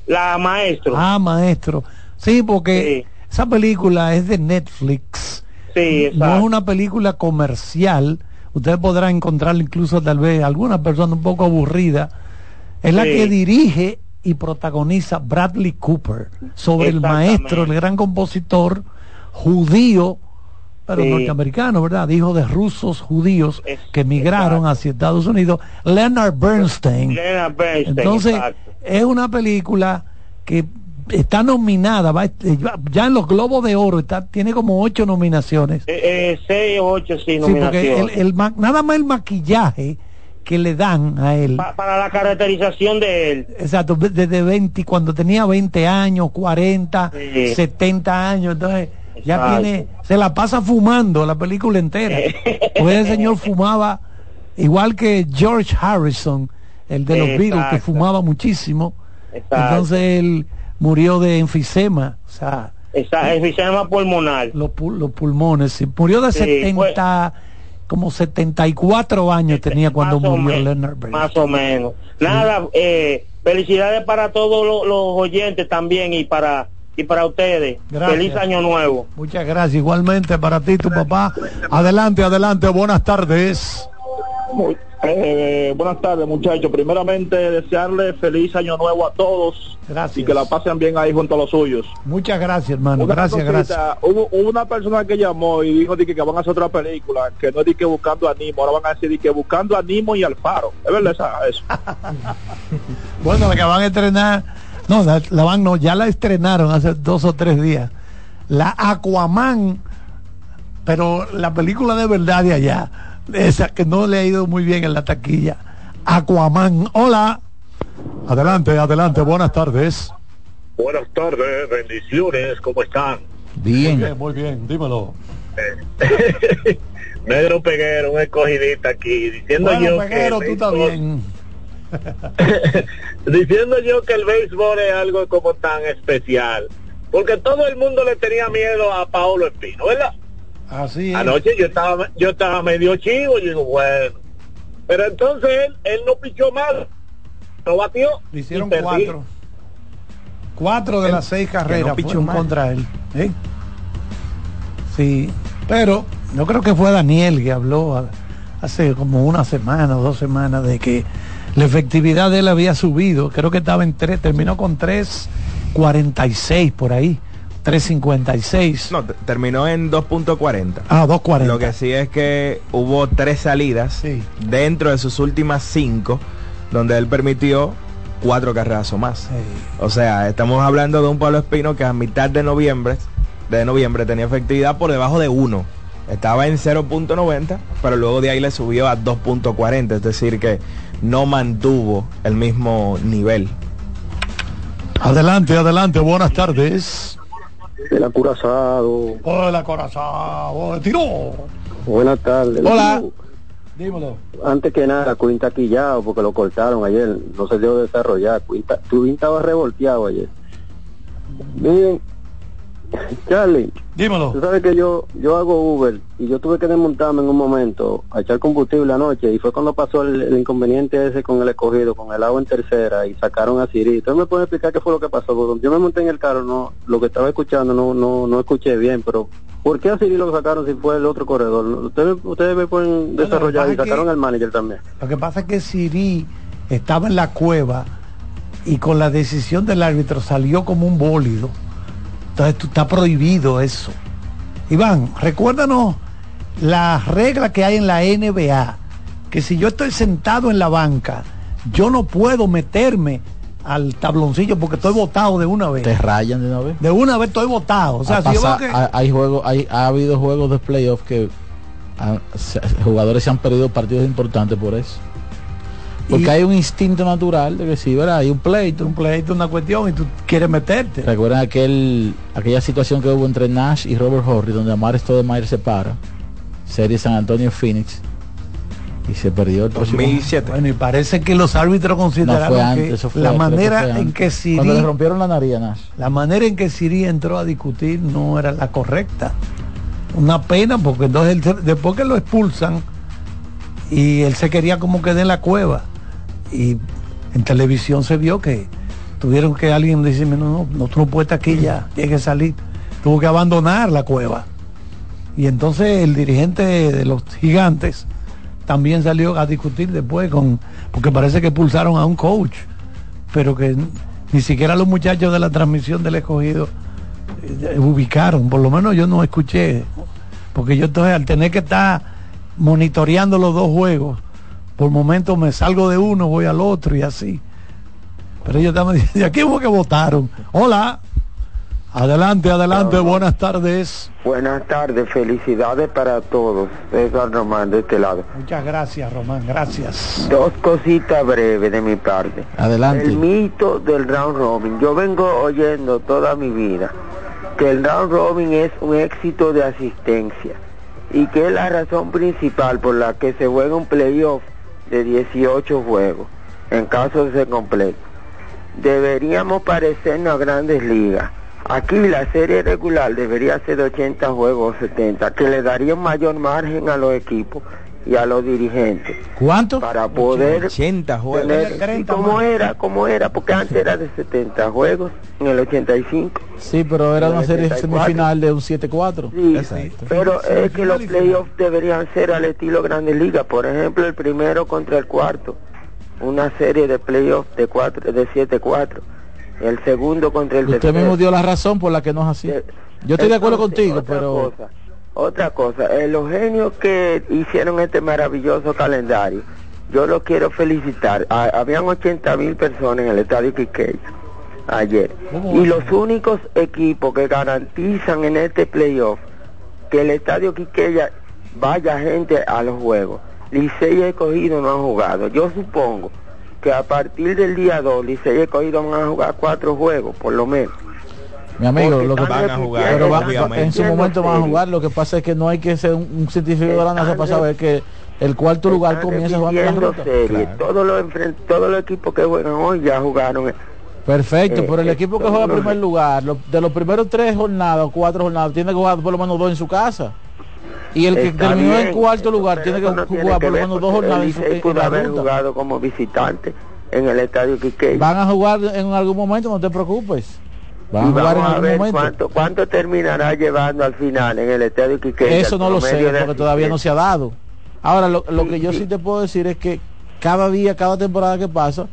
La Maestro. Ah, Maestro. Sí, porque esa película es de Netflix. Sí, No es una película comercial. Usted podrá encontrar incluso tal vez alguna persona un poco aburrida. Es la que dirige y protagoniza Bradley Cooper sobre el maestro, el gran compositor judío, pero norteamericano, ¿verdad? Hijo de rusos judíos que emigraron hacia Estados Unidos, Leonard Bernstein. Entonces, es una película que está nominada, va, ya en los Globos de Oro, está, tiene como ocho nominaciones. Eh, eh, seis o ocho, sí, nominaciones. el, nada más el maquillaje que le dan a él. para la caracterización de él. Exacto, desde 20, cuando tenía 20 años, 40, 70 años, entonces ya tiene, se la pasa fumando la película entera. pues el señor fumaba igual que George Harrison, el de los Beatles, que fumaba muchísimo. Entonces él murió de enfisema, o sea, enfisema pulmonar. Los, los pulmones, murió de 70 como 74 años tenía cuando murió Leonard Más o menos. Nada, eh, felicidades para todos los, oyentes también y para y para ustedes. Feliz año nuevo. Muchas gracias. Igualmente para ti, tu papá. Adelante, adelante. Buenas tardes. Eh, buenas tardes, muchachos. Primeramente, desearle feliz año nuevo a todos. Gracias. Y que la pasen bien ahí junto a los suyos. Muchas gracias, hermano. gracias, gracias. Hubo, una persona que llamó y dijo que, van a hacer otra película, que no es que buscando animo, ahora van a decir que buscando animo y Alfaro. ¿Es verdad eso? bueno, la que van a estrenar, no, la, van, no, ya la estrenaron hace dos o tres días. La Aquaman, pero la película de verdad de allá esa que no le ha ido muy bien en la taquilla. Aquaman, hola. Adelante, adelante, buenas tardes. Buenas tardes, bendiciones, ¿cómo están? Bien. Muy bien, muy bien, dímelo. Negro Peguero, un escogidista aquí, diciendo Bueno, yo Peguero, tú que estás bien. diciendo yo que el béisbol es algo como tan especial, porque todo el mundo le tenía miedo a Paolo Espino, ¿verdad? Así es. Anoche yo estaba yo estaba medio chivo y digo, bueno, pero entonces él, él no pichó mal, no batió. Le hicieron cuatro. Cuatro de las seis carreras pichó fueron mal. contra él. ¿eh? Sí, pero yo creo que fue Daniel que habló hace como una semana o dos semanas de que la efectividad de él había subido. Creo que estaba en tres, terminó con 3.46 por ahí. 3.56. No, te- terminó en 2.40. Ah, 2.40. Lo que sí es que hubo tres salidas dentro de sus últimas cinco, donde él permitió cuatro carreras o más. O sea, estamos hablando de un Pablo Espino que a mitad de noviembre, de noviembre tenía efectividad por debajo de 1. Estaba en 0.90, pero luego de ahí le subió a 2.40, es decir que no mantuvo el mismo nivel. Adelante, adelante, buenas tardes. El acorazado. Hola, corazón. Tiró. Buenas tardes. Hola. Dímelo. Antes que nada, Quinn está quillado porque lo cortaron ayer. No se dio desarrollar. Quinn estaba revolteado ayer. Miren, Charlie. Dímelo. Tú sabes que yo yo hago Uber y yo tuve que desmontarme en un momento a echar combustible anoche y fue cuando pasó el, el inconveniente ese con el escogido, con el agua en tercera y sacaron a Siri. ¿Usted me puede explicar qué fue lo que pasó? Porque yo me monté en el carro, no lo que estaba escuchando no no no escuché bien, pero ¿por qué a Siri lo sacaron si fue el otro corredor? Ustedes, ustedes me pueden desarrollar y que- sacaron al manager también. Lo que pasa es que Siri estaba en la cueva y con la decisión del árbitro salió como un bólido. Entonces tú, está prohibido eso. Iván, recuérdanos la regla que hay en la NBA, que si yo estoy sentado en la banca, yo no puedo meterme al tabloncillo porque estoy votado de una vez. Te rayan de una vez. De una vez estoy votado. O sea, yo que- hay juegos, hay, ha habido juegos de playoff que se- jugadores se han perdido partidos importantes por eso. Porque Y- hay un instinto natural de que sí, ¿verdad? Hay un pleito. Un pleito, una cuestión y tú quieres meterte. Recuerdan aquel, aquella situación que hubo entre Nash y Robert Horry, donde Amar Stoudemire se para, serie San Antonio Phoenix, y se perdió el próximo. 2007. Bueno, y parece que los árbitros No, consideraron fue antes, que eso fue la manera fue en que Siri Cuando le rompieron la nariz a Nash. la manera en que Siri entró a discutir no era la correcta. Una pena porque entonces él después que lo expulsan y él se quería como quedar en la cueva y en televisión se vio que tuvieron que alguien decirme no, no, no, no estar aquí ya, tienes que salir. Tuvo que abandonar la cueva. Y entonces el dirigente de los gigantes también salió a discutir después con, porque parece que expulsaron a un coach, pero que ni siquiera los muchachos de la transmisión del escogido eh, ubicaron, por lo menos yo no escuché, porque yo entonces al tener que estar monitoreando los dos juegos, por momentos me salgo de uno, voy al otro y así. Pero ellos estaban diciendo, ¿y aquí fue que votaron? Hola, adelante, adelante, buenas tardes. Buenas tardes, felicidades para todos. César Román de este lado. Muchas gracias, Román, gracias. Dos cositas breves de mi parte. Adelante. El mito del round robin. Yo vengo oyendo toda mi vida que el round robin es un éxito de asistencia y que es la razón principal por la que se juega un playoff de 18 juegos en caso de ser completo. Deberíamos parecernos a grandes ligas. Aquí la serie regular debería ser de 80 juegos o 70, que le daría un mayor margen a los equipos y a los dirigentes. ¿Cuánto? Para poder 80 juegos. tener, ¿y cómo era, cómo era, porque antes era de 70 juegos en el 85. Sí, pero era una serie 74. semifinal de un 7-4. Sí, pero es que los playoffs deberían ser al estilo Grandes Ligas. Por ejemplo, el primero contra el cuarto. Una serie de playoffs de cuatro, de 7-4. El segundo contra el Usted tercero. mismo dio la razón por la que no es así. Yo estoy de acuerdo Entonces, contigo, pero cosa, otra cosa, eh, los genios que hicieron este maravilloso calendario, yo los quiero felicitar. Ah, habían 80 mil personas en el estadio Quiqueya ayer. Y los únicos equipos que garantizan en este playoff que el estadio Quiqueya vaya gente a los juegos. Licey y Escogido no han jugado. Yo supongo que a partir del día 2 Licey y Escogido van a jugar cuatro juegos, por lo menos. Mi amigo, lo que van a jugar, pero en su momento van a jugar. Lo que pasa es que no hay que ser un, un científico de la NASA para saber que el cuarto lugar comienza jugando la ruta. series. Todos los todos los equipos que juegan hoy ya jugaron. Perfecto, Eh, pero el eh, equipo que juega en primer lugar, lo- de los primeros tres jornadas o cuatro jornadas, tiene que jugar por lo menos dos en su casa. Y el que terminó en cuarto lugar tiene que tiene jugar que por lo menos dos jornadas en, su, Licey en pudo la haber ruta. jugado como visitante en el estadio. Van a jugar en algún momento, no te preocupes. Van a en a ver cuánto, cuánto terminará llevando al final en el estadio Quiqueya. Eso no lo sé, porque todavía no se ha dado. Ahora, lo, lo que yo sí te puedo decir es que cada día, cada temporada que pasa,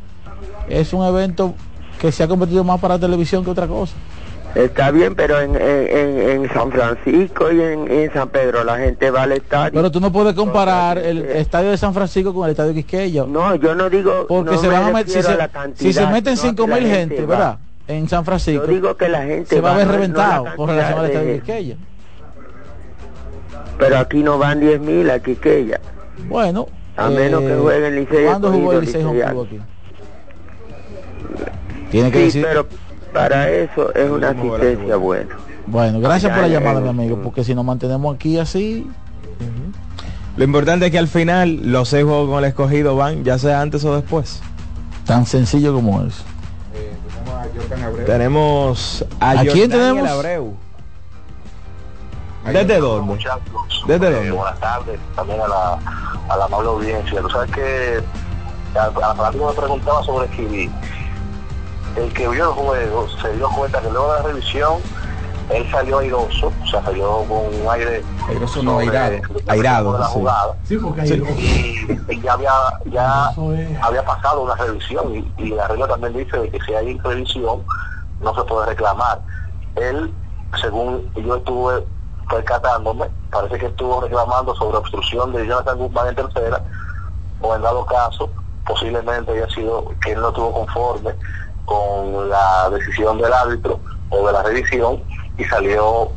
es un evento que se ha convertido más para televisión que otra cosa. Está bien, pero en, en, en- San Francisco y en, en San Pedro la gente va al estadio. Pero tú no puedes comparar el estadio de San Francisco con el estadio de Quisqueya. No, yo no digo. Porque no se van a meter, si se, si se meten sino a 5 que la mil gente. ¿verdad? En San Francisco. Yo digo que la gente se va a ver no- no reventado con relación al estadio de Quisqueya. Pero aquí no van 10 mil a Quiqueya. Bueno, A menos que eh, juegue el Licey ¿Cuándo jugó el Licey Home Licey Club aquí? Tiene que Sí, decir. pero para eso es una asistencia buena. Bueno, gracias por la llamada, mi amigo, porque si nos mantenemos aquí así, Lo importante es que al final los seis juegos con el escogido van, ya sea antes o después. tan sencillo como es. Tenemos a, ¿A quién tenemos? Abreu. ¿Desde dónde? ¿Desde Eh, dónde? buenas tardes también a la, a la amable audiencia. Tú sabes que a, a fanática me preguntaba sobre Kiri. El que vio el juego se dio cuenta que luego de la revisión él salió airoso, o sea, salió con un aire Airoso no, sobre- airado. Airado, de la sí. jugada. Sí, porque Sí. Y, y ya había ya había pasado una revisión y, y la regla también dice de que si hay revisión no se puede reclamar. Él, según yo estuve percatándome, parece que estuvo reclamando sobre obstrucción de Jonathan Guzmán en tercera, o en dado caso, posiblemente haya sido que él no estuvo conforme con la decisión del árbitro o de la revisión y salió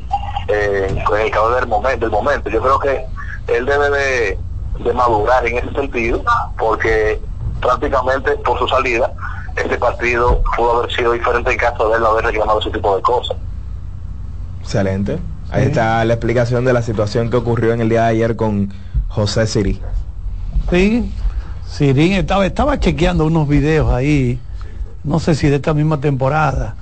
eh, en el calor del momento, del momento. Yo creo que él debe de, de madurar en ese sentido, porque prácticamente por su salida, este partido pudo haber sido diferente en caso de él no haber reclamado ese tipo de cosas. Excelente. Ahí está la explicación de la situación que ocurrió en el día de ayer con José Siri. Sí, Sirín estaba, estaba chequeando unos videos ahí, no sé si de esta misma temporada.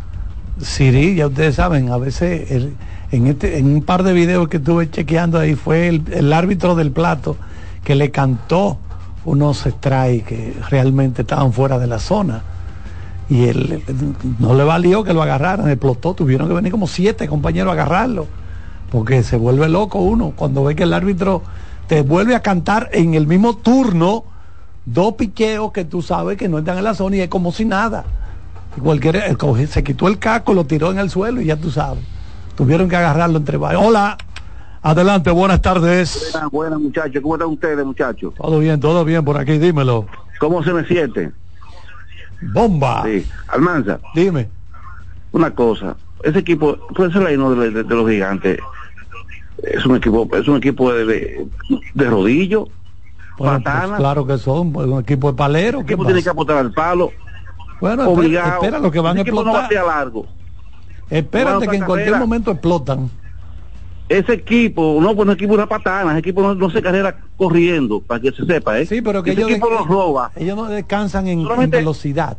Sirín, ya ustedes saben, a veces en, este, en un par de videos que estuve chequeando ahí fue el, el árbitro del plato que le cantó unos strikes que realmente estaban fuera de la zona. Y él no le valió que lo agarraran, explotó, tuvieron que venir como siete compañeros a agarrarlo, porque se vuelve loco uno cuando ve que el árbitro te vuelve a cantar en el mismo turno dos piqueos que tú sabes que no están en la zona y es como si nada. Y cualquiera se quitó el casco, lo tiró en el suelo y ya tú sabes. Tuvieron que agarrarlo entre varios. Hola, adelante, buenas tardes. Buenas, buenas muchachos, ¿cómo están ustedes muchachos? Todo bien, todo bien por aquí, dímelo. ¿Cómo se me siente? Bomba. Sí, Almanza, Dime. una cosa, ese equipo, puede ser la de, de- de los gigantes, es un equipo, es un equipo de, de, de rodillo, Bueno, pues, claro que son un equipo de palero. el ¿qué equipo tiene que apostar al palo, Bueno, espera, obligado. espera lo que van a no explotar. batea largo. Espérate no que en a cualquier momento explotan. Ese equipo, no, pues no equipo una patana, ese equipo no, no se carrera corriendo, para que se sepa, ¿eh? Sí, pero que ese ellos, equipo los roba. ellos no descansan en, velocidad.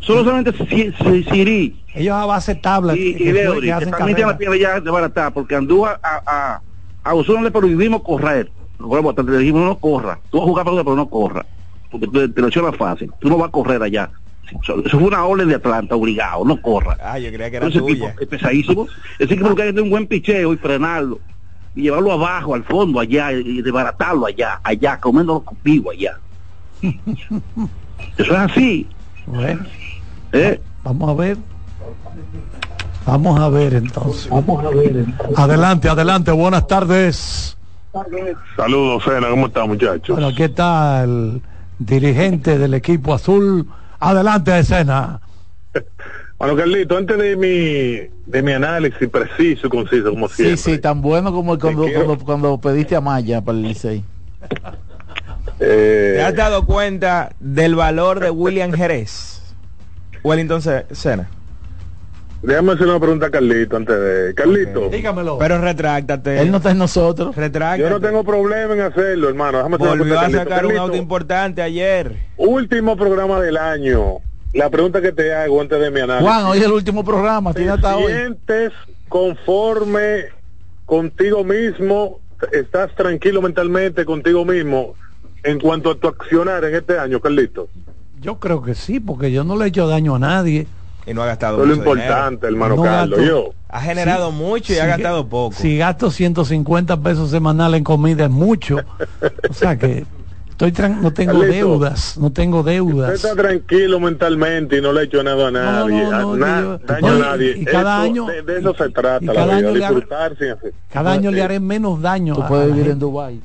Solo solamente Si- Si- Siri Ellos a base tabla y, que, y que Beori, que hacen también la piel ya de barata, porque Andúa a, a, a Osuna le prohibimos correr. Bueno, le dijimos no corra. Tú vas a jugar pelota, pero no corra. Porque te, te lo echó fácil. Tú no vas a correr allá. Eso fue una orden de Atlanta, obligado, no corra. Ah, yo creía que era Ese equipo tuya. es pesadísimo. Ese equipo que hay que tener un buen picheo y frenarlo. Y llevarlo abajo, al fondo, allá, y desbaratarlo allá, allá, comiéndolo vivo allá. Eso es así. Bueno, ¿eh? vamos a ver. Vamos a ver entonces. Vamos a ver. Adelante, adelante, buenas tardes. Saludos, Sena, ¿cómo está, muchachos? Bueno, aquí está el dirigente del equipo azul. Adelante, escena. Bueno, Carlito, antes de mi, de mi análisis preciso y conciso, como Sí, siempre, sí, tan bueno como cuando, quiero- cuando, cuando pediste a Maya para el Licey. eh, ¿Te has dado cuenta del valor de William Jerez? Wellington Sena. Déjame hacer una pregunta a Carlito antes de... Carlito, Dígamelo. Pero retráctate. Él no está en nosotros. Retráctate. yo no tengo problema en hacerlo, hermano. Déjame hacer una Volvió a Carlito. sacar un Carlito, auto importante ayer. Último programa del año. La pregunta que te hago antes de mi análisis. Juan, hoy es el último programa. Tiene ¿Te hasta hoy. sientes conforme contigo mismo? ¿Estás tranquilo mentalmente contigo mismo en cuanto a tu accionar en este año, Carlito? Yo creo que sí, porque yo no le he hecho daño a nadie. Y no ha gastado Eso es lo mucho importante, hermano No Carlos. gasto. Yo. Ha generado mucho y ha gastado poco. Si gasto 150 pesos semanales en comida es mucho. o sea que estoy tran- no tengo Carlito, deudas, no tengo Usted deudas. está tranquilo mentalmente y no le ha hecho nada a nadie, no, no, a na- daño Oye, a nadie. y cada Eso- año- de, de eso se trata la cada vida, año disfrutar sin hacer. Cada año le haré menos daño. Tú a- puedes vivir en. Dubái.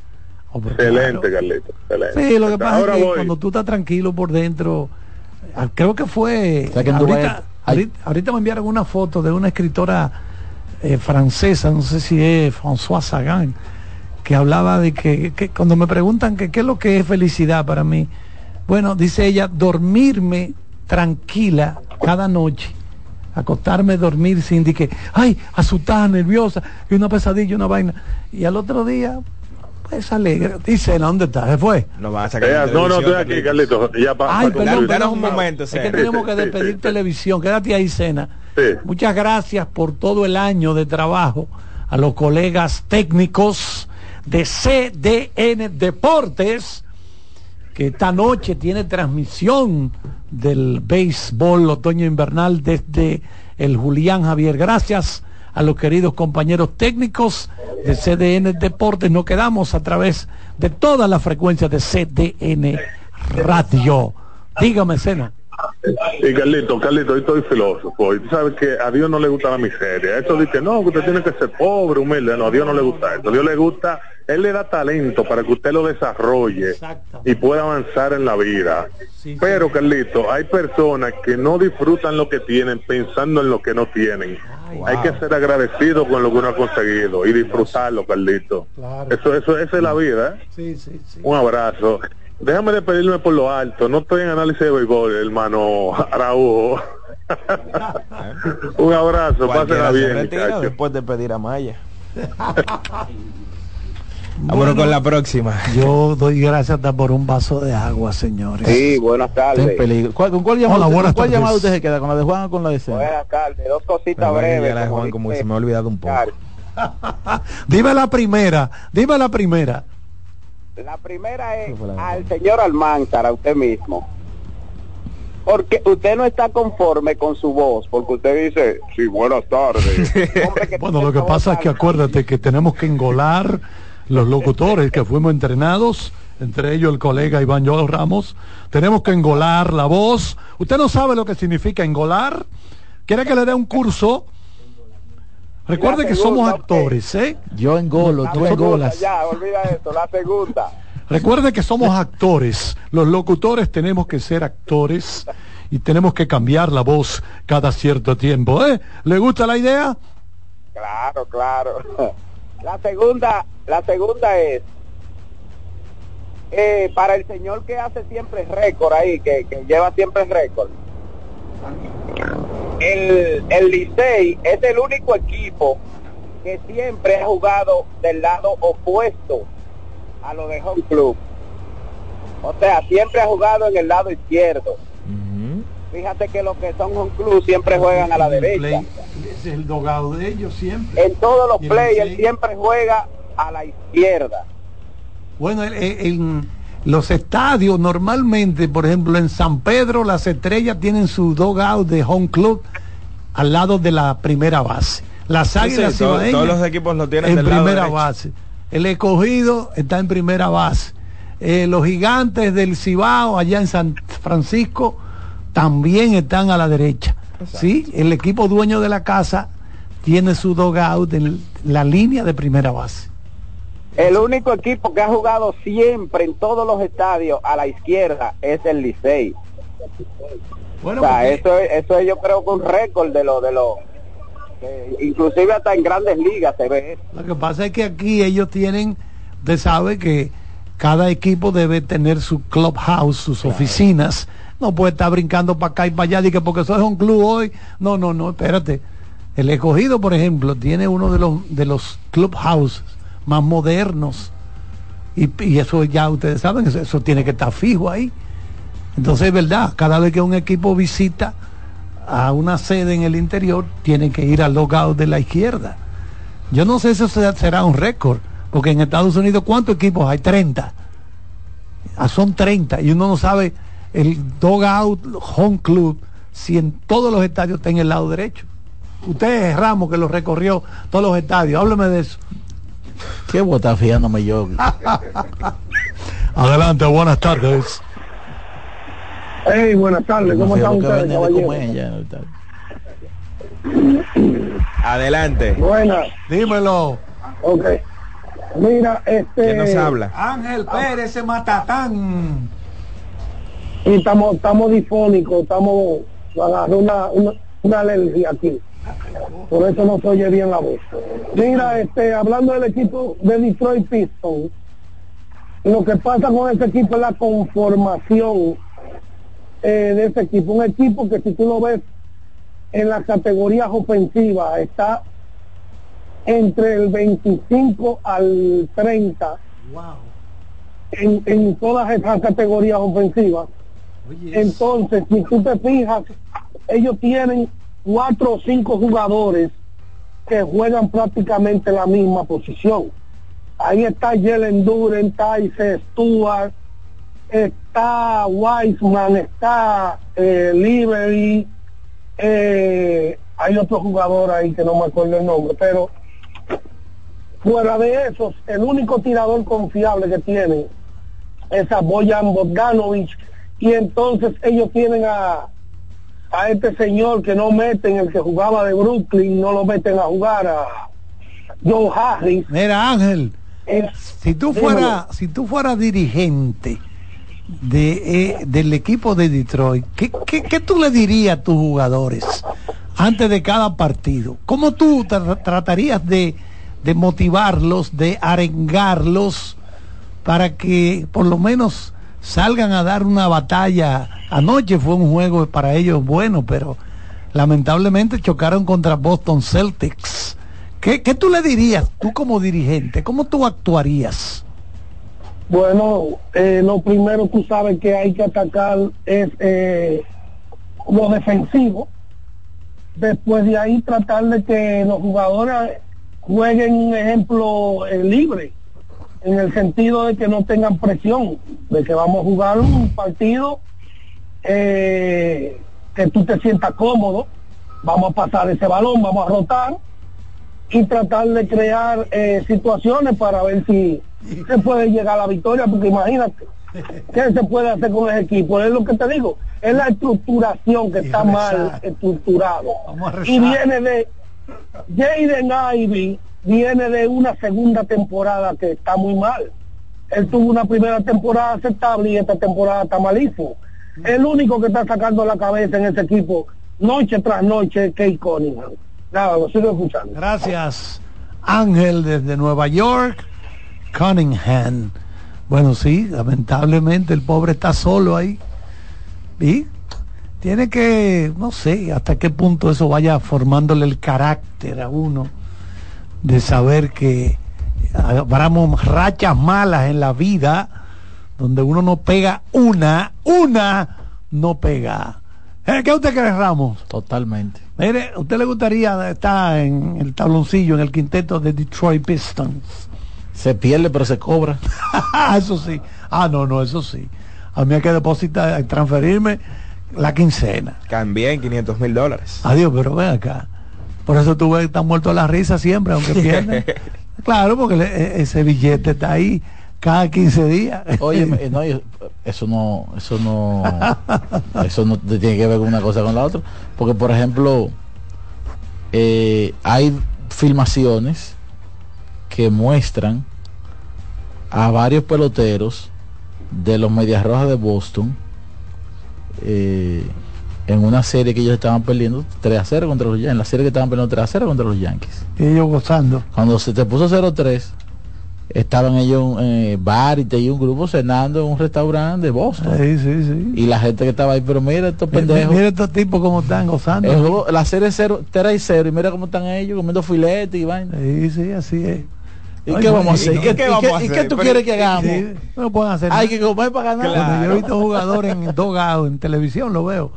Oh, Excelente, claro. Carlito. Excelente. Sí, lo que pasa Ahora es que voy. cuando tú estás tranquilo por dentro, creo que fue O sea, que en Dubái ahorita, hay- ahorita, ahorita me enviaron una foto de una escritora eh, francesa, no sé si es François Sagan, que hablaba de que, que cuando me preguntan que qué es lo que es felicidad para mí, bueno, dice ella, dormirme tranquila cada noche acostarme, dormir sin de que, ay, asustada, nerviosa, y una pesadilla, una vaina. Y al otro día, pues alegre. Dice, ¿dónde está? ¿Se fue? Nos van a sacar Eh, no, no, estoy aquí, Carlito. Ya pa- Ay, pa- perdón, perdón, un no. momento, Es que tenemos que despedir televisión. Quédate ahí, Cena. Sí. Muchas gracias por todo el año de trabajo a los colegas técnicos de CDN Deportes, que esta noche tiene transmisión del béisbol otoño invernal desde el Julián Javier. Gracias a los queridos compañeros técnicos de CDN Deportes. Nos quedamos a través de todas las frecuencias de CDN Radio. Dígame, Cena. Y Carlito, Carlito, hoy estoy filósofo. Y tú sabes que a Dios no le gusta la miseria. Eso dice, no, que usted tiene que ser pobre, humilde. No, a Dios no le gusta eso. A Dios le gusta, Él le da talento para que usted lo desarrolle y pueda avanzar en la vida. Pero, Carlito, hay personas que no disfrutan lo que tienen pensando en lo que no tienen. Hay que ser agradecido con lo que uno ha conseguido y disfrutarlo, Carlito. Eso, eso, esa es la vida. ¿eh? Sí, sí, sí. Un abrazo. Déjame despedirme por lo alto. No estoy en análisis de béisbol, hermano Araújo. Un abrazo, pásenla se bien, retira después de pedir a Maya. Vámonos con la próxima. Yo doy gracias hasta por un vaso de agua, señores. Sí, buenas Está en tardes. peligro. ¿Cuál- ¿Con cuál llamada, Hola, usted, cuál tardes. llamada usted se queda? ¿Con la de Juan o con la de Cena? Buenas tardes. Dos cositas Pero bueno, breves. ya la de como Juan, como dice se me ha olvidado un poco. Dime la primera, dime la primera. La primera es al señor Almanzar, a usted mismo. Porque usted no está conforme con su voz, porque usted dice, sí, buenas tardes. Hombre, que Bueno, lo que pasa es que acuérdate que tenemos que engolar los locutores que fuimos entrenados, entre ellos el colega Iván Joel Ramos. Tenemos que engolar la voz. ¿Usted no sabe lo que significa engolar? ¿Quiere que le dé un curso? Recuerde que somos actores, ¿eh? Yo engolo, tú segunda, engolas. Ya, olvida esto. La segunda. Recuerde que somos actores. Los locutores tenemos que ser actores y tenemos que cambiar la voz cada cierto tiempo. ¿eh? ¿Le gusta la idea? Claro, claro. La segunda, la segunda es eh, para el señor que hace siempre récord ahí, que, que lleva siempre récord. El, el Licey es el único equipo que siempre ha jugado del lado opuesto a lo de Home Club. O sea, siempre ha jugado en el lado izquierdo. Fíjate que los que son Home Club siempre juegan a la derecha. Es el dogado de ellos siempre. En todos los plays él siempre juega a la izquierda. Bueno, el- el- en los estadios normalmente, por ejemplo, en San Pedro las estrellas tienen su dogout de home club al lado de la primera base. Las Sí, águilas sí, todo- cibaeñas todos los equipos lo tienen en del primera base. El escogido está en primera base. Eh, los gigantes del Cibao allá en San Francisco también están a la derecha. Sí, el equipo dueño de la casa tiene su dogout en la línea de primera base. El único equipo que ha jugado siempre en todos los estadios a la izquierda es el Licey. Bueno, o sea, porque- eso es, eso es yo creo que un récord de lo de lo inclusive hasta en grandes ligas se ve. Lo que pasa es que aquí ellos tienen, usted sabe que cada equipo debe tener su clubhouse, sus oficinas. No puede estar brincando para acá y para allá, di que porque eso es un club hoy. No, no, no, espérate. El escogido, por ejemplo, tiene uno de los de los clubhouses más modernos. Y, y eso ya ustedes saben, eso, tiene que estar fijo ahí. Entonces es verdad, cada vez que un equipo visita a una sede en el interior, tiene que ir al logout de la izquierda. Yo no sé si eso será un récord, porque en Estados Unidos, ¿cuántos equipos hay? 30. Ah, son 30 y uno no sabe el dogout home club si en todos los estadios está en el lado derecho. Usted es Ramos que lo recorrió todos los estadios, hábleme de eso. Qué bota fiándome yo. Adelante, buenas tardes. Hey, buenas tardes, ¿cómo están ustedes, Adelante. Buenas. Dímelo. Ok. Mira, este... ¿Quién nos habla? Ángel Pérez, ese matatán. Y estamos, estamos difónicos, estamos... Agarró una, una, una alergia aquí. Por eso no se oye bien la voz. Mira, este, hablando del equipo de Detroit Pistons, lo que pasa con ese equipo es la conformación eh, de ese equipo. Un equipo que si tú lo ves en las categorías ofensivas está entre el 25 al 30 en, en todas esas categorías ofensivas. Entonces, si tú te fijas, ellos tienen cuatro o cinco jugadores que juegan prácticamente la misma posición. Ahí está Jalen Duren, está Isaiah Stewart, está Weisman, está eh, Liberty, eh, hay otro jugador ahí que no me acuerdo el nombre, pero fuera de esos, el único tirador confiable que tienen es a Boyan Bogdanovich y entonces ellos tienen a a este señor que no meten, el que jugaba de Brooklyn, no lo meten a jugar a Joe Harris. Mira Ángel, Eh, si tú dímelo. si tú fueras dirigente de, eh, del equipo de Detroit, ¿qué, qué, qué tú le dirías a tus jugadores antes de cada partido? ¿Cómo tú tra- tratarías de, de motivarlos, de arengarlos para que por lo menos salgan a dar una batalla? Anoche fue un juego para ellos bueno, pero lamentablemente chocaron contra Boston Celtics. ¿Qué, qué tú le dirías, tú como dirigente? ¿Cómo tú actuarías? Bueno, eh, lo primero tú sabes que hay que atacar es eh, lo defensivo. Después de ahí tratar de que los jugadores jueguen un ejemplo eh, libre, en el sentido de que no tengan presión, de que vamos a jugar un partido eh, que tú te sientas cómodo, vamos a pasar ese balón, vamos a rotar y tratar de crear eh, situaciones para ver si se puede llegar a la victoria, porque imagínate, ¿qué se puede hacer con ese equipo? Es lo que te digo, es la estructuración que está mal estructurado. Y viene de Jaden Ivy, viene de una segunda temporada que está muy mal. Él tuvo una primera temporada aceptable y esta temporada está malísimo. El único que está sacando la cabeza en ese equipo, noche tras noche, es Kate Cunningham. Nada, lo sigo escuchando. Gracias, Ángel desde Nueva York, Cunningham. Bueno, sí, lamentablemente el pobre está solo ahí. Y tiene que, no sé hasta qué punto eso vaya formándole el carácter a uno de saber que habramos rachas malas en la vida donde uno no pega una, una no pega. ¿Eh? ¿Qué usted cree, Ramos? Totalmente. Mire, ¿a usted le gustaría estar en el tabloncillo, en el quinteto de Detroit Pistons? Se pierde, pero se cobra. eso sí. Ah, no, no, eso sí. A mí hay que depositar, transferirme la quincena. Cambié en 500 mil dólares. Adiós, pero ven acá. Por eso tú ves que están muertos a la risa siempre, aunque pierdan. claro, porque le- e- ese billete está ahí cada 15 días. Oye, no, eso no, eso no, eso no tiene que ver con una cosa con la otra, porque por ejemplo, eh, hay filmaciones que muestran a varios peloteros de los Medias Rojas de Boston eh, en una serie que ellos estaban perdiendo 3 a 0 contra los Yankees, en la serie que estaban perdiendo 3 a 0 contra los Yankees. Y ellos gozando. Cuando se te puso 0-3, estaban ellos eh, bar y un grupo cenando en un restaurante de Boston. Sí, sí, sí. Y la gente que estaba ahí, pero mira estos pendejos. Mira estos tipos como están gozando. El juego- la serie cero, tera y cero, y mira cómo están ellos comiendo filete y vaina. Sí, sí, así es. ¿Y Ay, qué vamos a hacer? y- ¿Y qué, y qué y a y hacer? qué tú Pero- quieres que hagamos? Sí, no pueden hacer Hay nada. que comer para ganar. Cuando yo he visto jugadores en dogado en televisión, lo veo.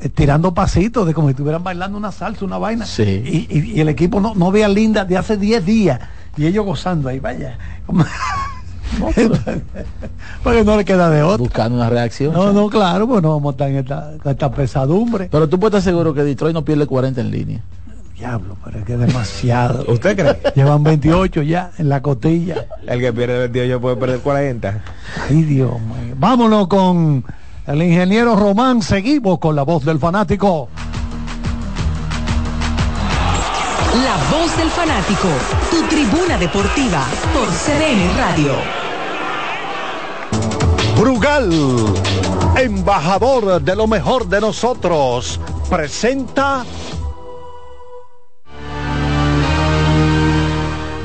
Eh, tirando pasitos de como si estuvieran bailando una salsa, una vaina. Sí. Y, y- y el equipo no, no ve a Linda de hace 10 días. Y ellos gozando ahí, vaya. Como- Porque no le queda de otro. Buscando una reacción. No, no, claro, pues no vamos a estar en esta pesadumbre. Pero tú puedes estar seguro que Detroit no pierde 40 en línea. Diablo, pero es que es demasiado. ¿Usted cree? Llevan 28 ya en la costilla. El que pierde 28 puede perder 40. Ay, Dios mío. Vámonos con el ingeniero Román. Seguimos con la voz del fanático. La voz del fanático, tu tribuna deportiva por CDN Radio. Brugal, embajador de lo mejor de nosotros, presenta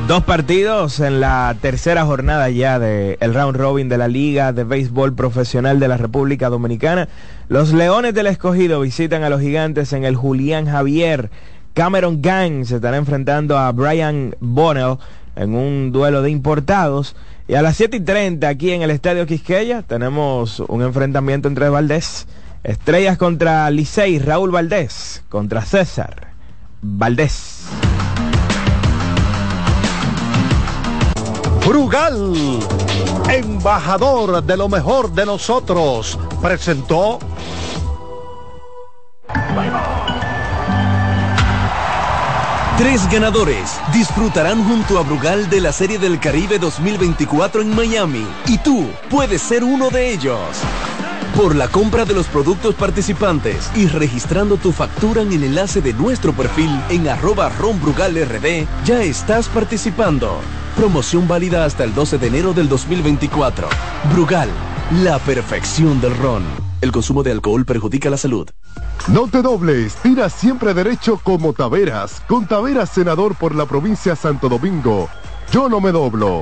Dos partidos en la tercera jornada ya del el round robin de la Liga de Béisbol Profesional de la República Dominicana. Los Leones del Escogido visitan a los Gigantes en el Julián Javier. Cameron Gang se estará enfrentando a Brian Bonnell en un duelo de importados. Y a las 7 y 30 aquí en el Estadio Quisqueya tenemos un enfrentamiento entre Valdés. Estrellas contra Licey, Raúl Valdés contra César Valdés. Brugal, embajador de lo mejor de nosotros, presentó Tres ganadores disfrutarán junto a Brugal de la Serie del Caribe 2024 en Miami y tú puedes ser uno de ellos. Por la compra de los productos participantes y registrando tu factura en el enlace de nuestro perfil en arroba ronbrugalrd, ya estás participando. Promoción válida hasta el 12 de enero del 2024. Brugal, la perfección del ron. El consumo de alcohol perjudica la salud. No te dobles, tira siempre derecho como Taveras, con Taveras senador por la provincia Santo Domingo. Yo no me doblo.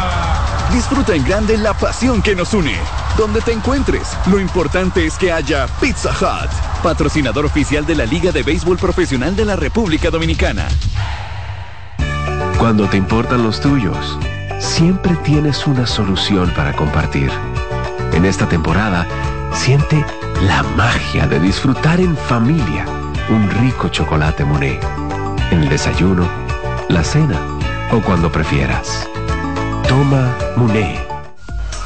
Disfruta en grande la pasión que nos une. Donde te encuentres, lo importante es que haya Pizza Hut, patrocinador oficial de la Liga de Béisbol Profesional de la República Dominicana. Cuando te importan los tuyos, siempre tienes una solución para compartir. En esta temporada, siente la magia de disfrutar en familia un rico chocolate Monet. En el desayuno, la cena o cuando prefieras. Toma Monet.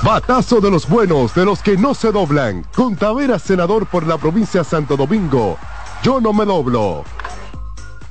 Batazo de los buenos, de los que no se doblan. Con Taveras, senador por la provincia de Santo Domingo. Yo no me doblo.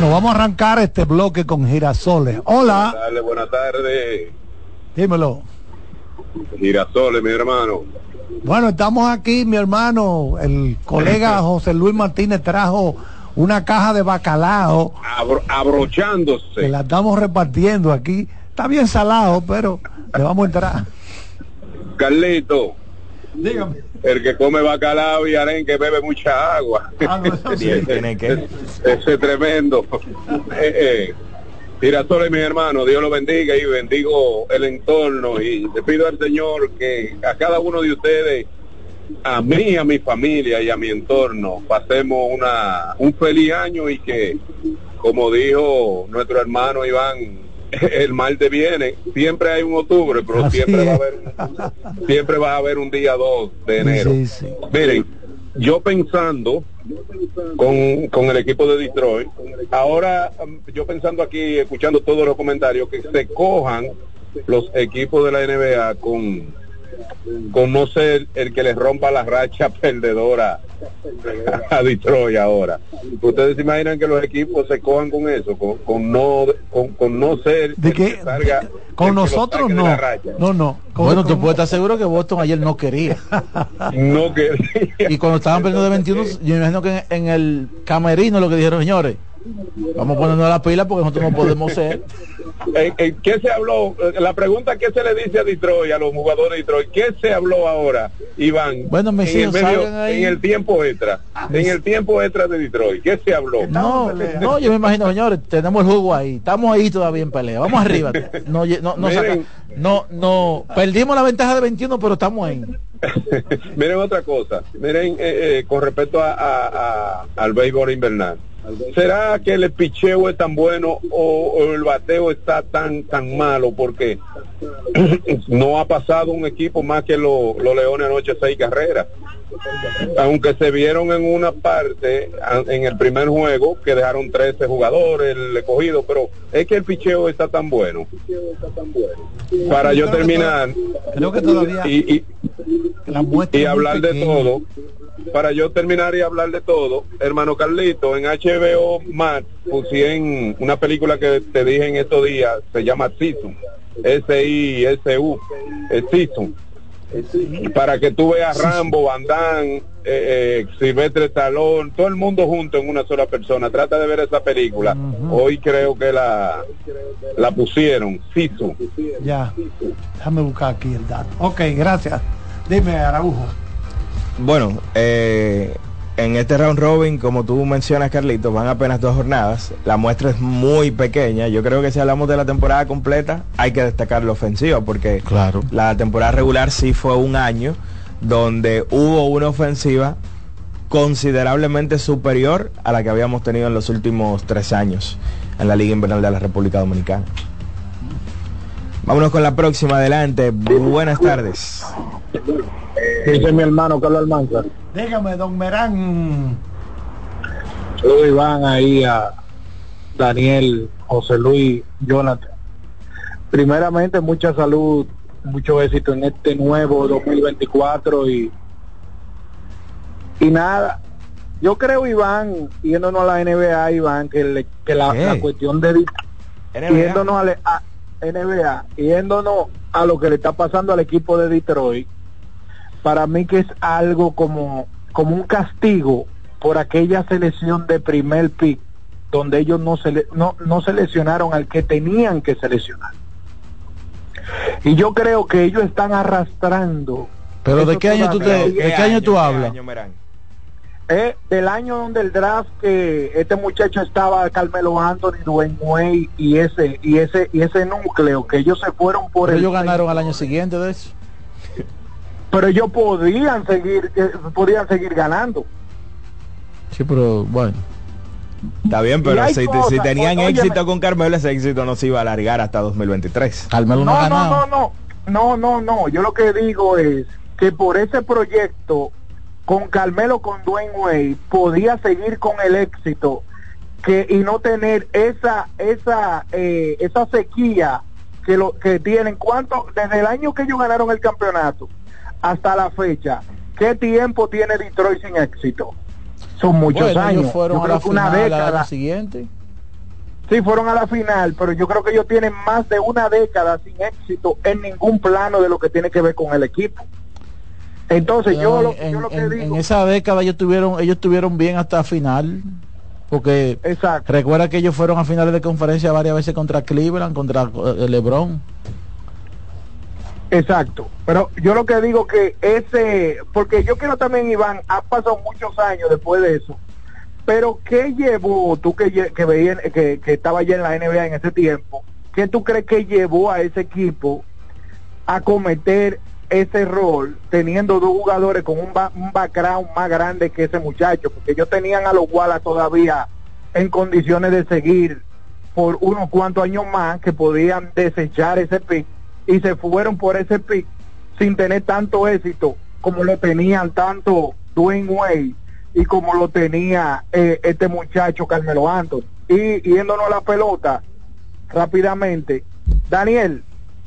Bueno, vamos a arrancar este bloque con girasoles. Hola, buenas tardes. dímelo. Girasoles, mi hermano. Bueno, estamos aquí, mi hermano. El colega José Luis Martínez trajo una caja de bacalao Abro- abrochándose. que la estamos repartiendo aquí. Está bien salado, pero le vamos a entrar. Carlito. Dígame. El que come bacalao y arenque bebe mucha agua. Ah, que. Ese es tremendo. eh, eh, Girasoles, mi hermano, Dios lo bendiga y bendigo el entorno y le pido al Señor que a cada uno de ustedes, a mí, a mi familia y a mi entorno, pasemos una un feliz año y que, como dijo nuestro hermano Iván, el mal te viene. Siempre hay un octubre, pero Así siempre va a haber un- siempre va a haber un día 2 de enero. Sí, sí. Miren, yo pensando con, con el equipo de Detroit, ahora um, yo pensando aquí, escuchando todos los comentarios, que se cojan los equipos de la NBA con, con no ser el que les rompa la racha perdedora a Detroit ahora. ¿Ustedes se imaginan que los equipos se cojan con eso? Con, con no con, con no ser ¿De qué? que salga- Con que nosotros no. la racha? No, no. Con- Bueno, tú puedes estar seguro que Boston ayer no quería. No quería. Y cuando estaban perdiendo de 21, yo me imagino que en, en el camerino lo que dijeron, señores, vamos a ponernos la pila porque nosotros no podemos ser. Eh, eh, ¿Qué se habló? Eh, La pregunta que se le dice a Detroit, a los jugadores de Detroit, ¿qué se habló ahora, Iván? Bueno, mis en, el hijos medio- salgan ahí. en el tiempo extra, en el tiempo extra de Detroit, ¿qué se habló? No, no, yo me imagino, señores, tenemos el jugo ahí, estamos ahí todavía en pelea, vamos arriba. No, no, no, saca- no, no, perdimos la ventaja de 21, pero estamos ahí. Miren otra cosa, miren eh, eh, con respecto a, a- a- al béisbol invernal. ¿Será que el picheo es tan bueno o, el bateo está tan tan malo? Porque no ha pasado un equipo más que lo- los Leones anoche seis carreras. Aunque se vieron en una parte, en el primer juego, que dejaron 13 jugadores, el escogido, pero es que el picheo está tan bueno. Para yo terminar, Creo que todavía y, hablar de todo. Para yo terminar y hablar de todo, hermano Carlito, en HBO Max pusieron una película que te dije en estos días, se llama Season, S-I-S-U, es Para que tú veas Rambo, Van Damme, eh, eh, Silvestre Talón, todo el mundo junto en una sola persona. Trata de ver esa película. Hoy creo que la, la pusieron, Season. Ya. Déjame buscar aquí el dato. Ok, gracias. Dime, Araujo. Bueno, eh, en este round robin, como tú mencionas, Carlitos, van apenas dos jornadas. La muestra es muy pequeña. Yo creo que si hablamos de la temporada completa, hay que destacar la ofensiva, porque Claro. la temporada regular sí fue un año donde hubo una ofensiva considerablemente superior a la que habíamos tenido en los últimos tres años en la Liga Invernal de la República Dominicana. Vámonos con la próxima, adelante. Buenas tardes. Dice mi hermano Carlos Almanza. Dígame, don Merán. Saludos Iván ahí a Daniel, José Luis, Jonathan. primeramente mucha salud, mucho éxito en este nuevo 2024 y y nada. Yo creo Iván, yéndonos a la NBA, Iván, que, le- que la, cuestión de NBA. yéndonos a, a NBA, yéndonos a lo que le está pasando al equipo de Detroit, para mí que es algo como como un castigo por aquella selección de primer pick donde ellos no, sele- no, no seleccionaron al que tenían que seleccionar. Y yo creo que ellos están arrastrando. Pero ¿de qué año tú, te. ¿de qué año tú hablas? Eh, del año donde el draft que este muchacho estaba Carmelo Anthony, Dwayne Wade y ese y ese y ese núcleo que ellos se fueron por Pero el ellos ganaron al año siguiente de eso. pero ellos podían seguir eh, podían seguir ganando. Sí, pero bueno. Está bien, pero si, cosas, si tenían óyeme. éxito con Carmelo, ese éxito no se iba a alargar hasta 2023. Carmelo No, no, no, no, no, no, no. Yo lo que digo es que por ese proyecto con Carmelo, con Dwayne Wade, podía seguir con el éxito que y no tener esa esa eh, esa sequía que lo que tienen. ¿Cuánto desde el año que ellos ganaron el campeonato hasta la fecha? ¿Qué tiempo tiene Detroit sin éxito? Son muchos Bueno, ellos años. fueron Yo a la que final década. año siguiente. Sí, fueron a la final, pero yo creo que ellos tienen más de una década sin éxito en ningún plano de lo que tiene que ver con el equipo. Entonces yo lo, yo lo que en- digo, en esa década ellos tuvieron ellos tuvieron bien hasta final porque recuerda que ellos fueron a finales de conferencia varias veces contra Cleveland contra eh, LeBron exacto. Pero yo lo que digo que ese, porque yo quiero también Iván, ha pasado muchos años después de eso. Pero qué llevó tú que que veía que, que estaba ya en la NBA en ese tiempo, qué tú crees que llevó a ese equipo a cometer ese rol teniendo dos jugadores con un, un background más grande que ese muchacho, porque ellos tenían a los Wallace todavía en condiciones de seguir por unos cuantos años más que podían desechar ese pick y se fueron por ese pick sin tener tanto éxito como lo tenían tanto Dwayne Wade y como lo tenía eh, este muchacho Carmelo Anthony. Y yéndonos a la pelota rápidamente, Daniel,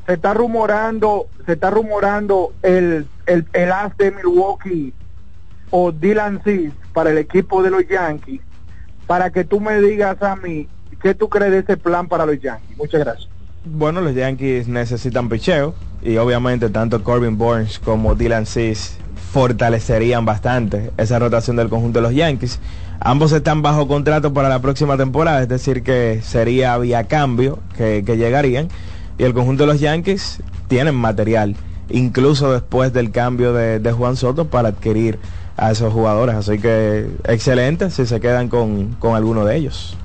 se está rumorando, se está rumorando el, el, el as de Milwaukee o Dylan Cis para el equipo de los Yankees, para que tú me digas a mí qué tú crees de ese plan para los Yankees. Muchas gracias. Bueno, los Yankees necesitan picheo y obviamente tanto Corbin Burns como Dylan Cease fortalecerían bastante esa rotación del conjunto de los Yankees. Ambos están bajo contrato para la próxima temporada, es decir que sería vía cambio que, que llegarían y el conjunto de los Yankees tienen material, incluso después del cambio de, de Juan Soto para adquirir a esos jugadores, así que excelente si se quedan con, con alguno de ellos.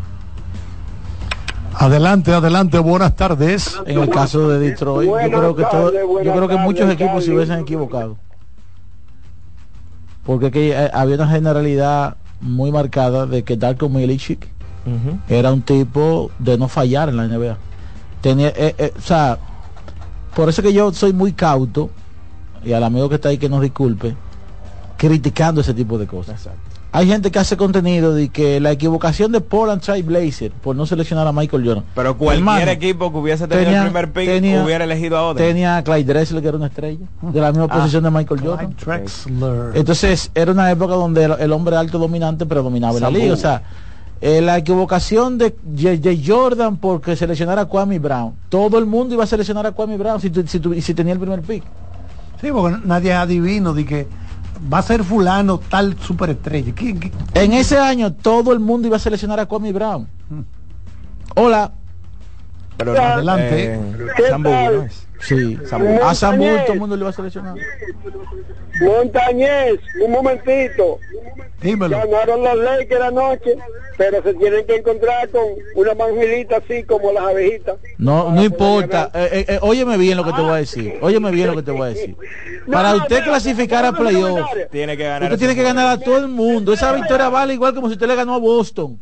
Adelante, adelante, buenas tardes. en el caso de Detroit yo creo que todo- yo creo que muchos equipos se hubiesen equivocado. Porque que, eh, había una generalidad muy marcada de que Darko Milicic era un tipo de no fallar en la NBA tenía eh, eh, o sea por eso que yo soy muy cauto y al amigo que está ahí que nos disculpe criticando ese tipo de cosas. Hay gente que hace contenido de que la equivocación de Portland Trail Blazer por no seleccionar a Michael Jordan. Pero cualquier Hermano, equipo que hubiese tenido tenía- el primer pick tenía- hubiera elegido a Oden. tenía a Clyde Drexler que era una estrella de la misma Ah, posición de Michael Jordan. Drexler. entonces era una época donde el, el hombre alto dominante predominaba en la liga o sea eh, la equivocación de, de- de Jordan porque seleccionara a Kwame Brown. Todo el mundo iba a seleccionar a Kwame Brown si, tu- si, tu- si tenía el primer pick. Sí, porque nadie es adivino de que va a ser fulano tal superestrella. ¿Quién- quién- en ese año todo el mundo iba a seleccionar a Kwame Brown. Hola pero no, Adelante. eh. ¿no es? sí Sambu. a Sambu todo el mundo le iba a seleccionar Montañez, un momentito. Dímelo. Ganaron los Lakers anoche, pero se tienen que encontrar con una manguilita así como las abejitas. No, no importa. Eh, eh, eh, óyeme bien lo que te voy a decir. Óyeme bien lo que te voy a decir. Para usted clasificar a playoff, Tiene que ganar. usted tiene que ganar a todo el mundo. Esa victoria vale igual como si usted le ganó a Boston.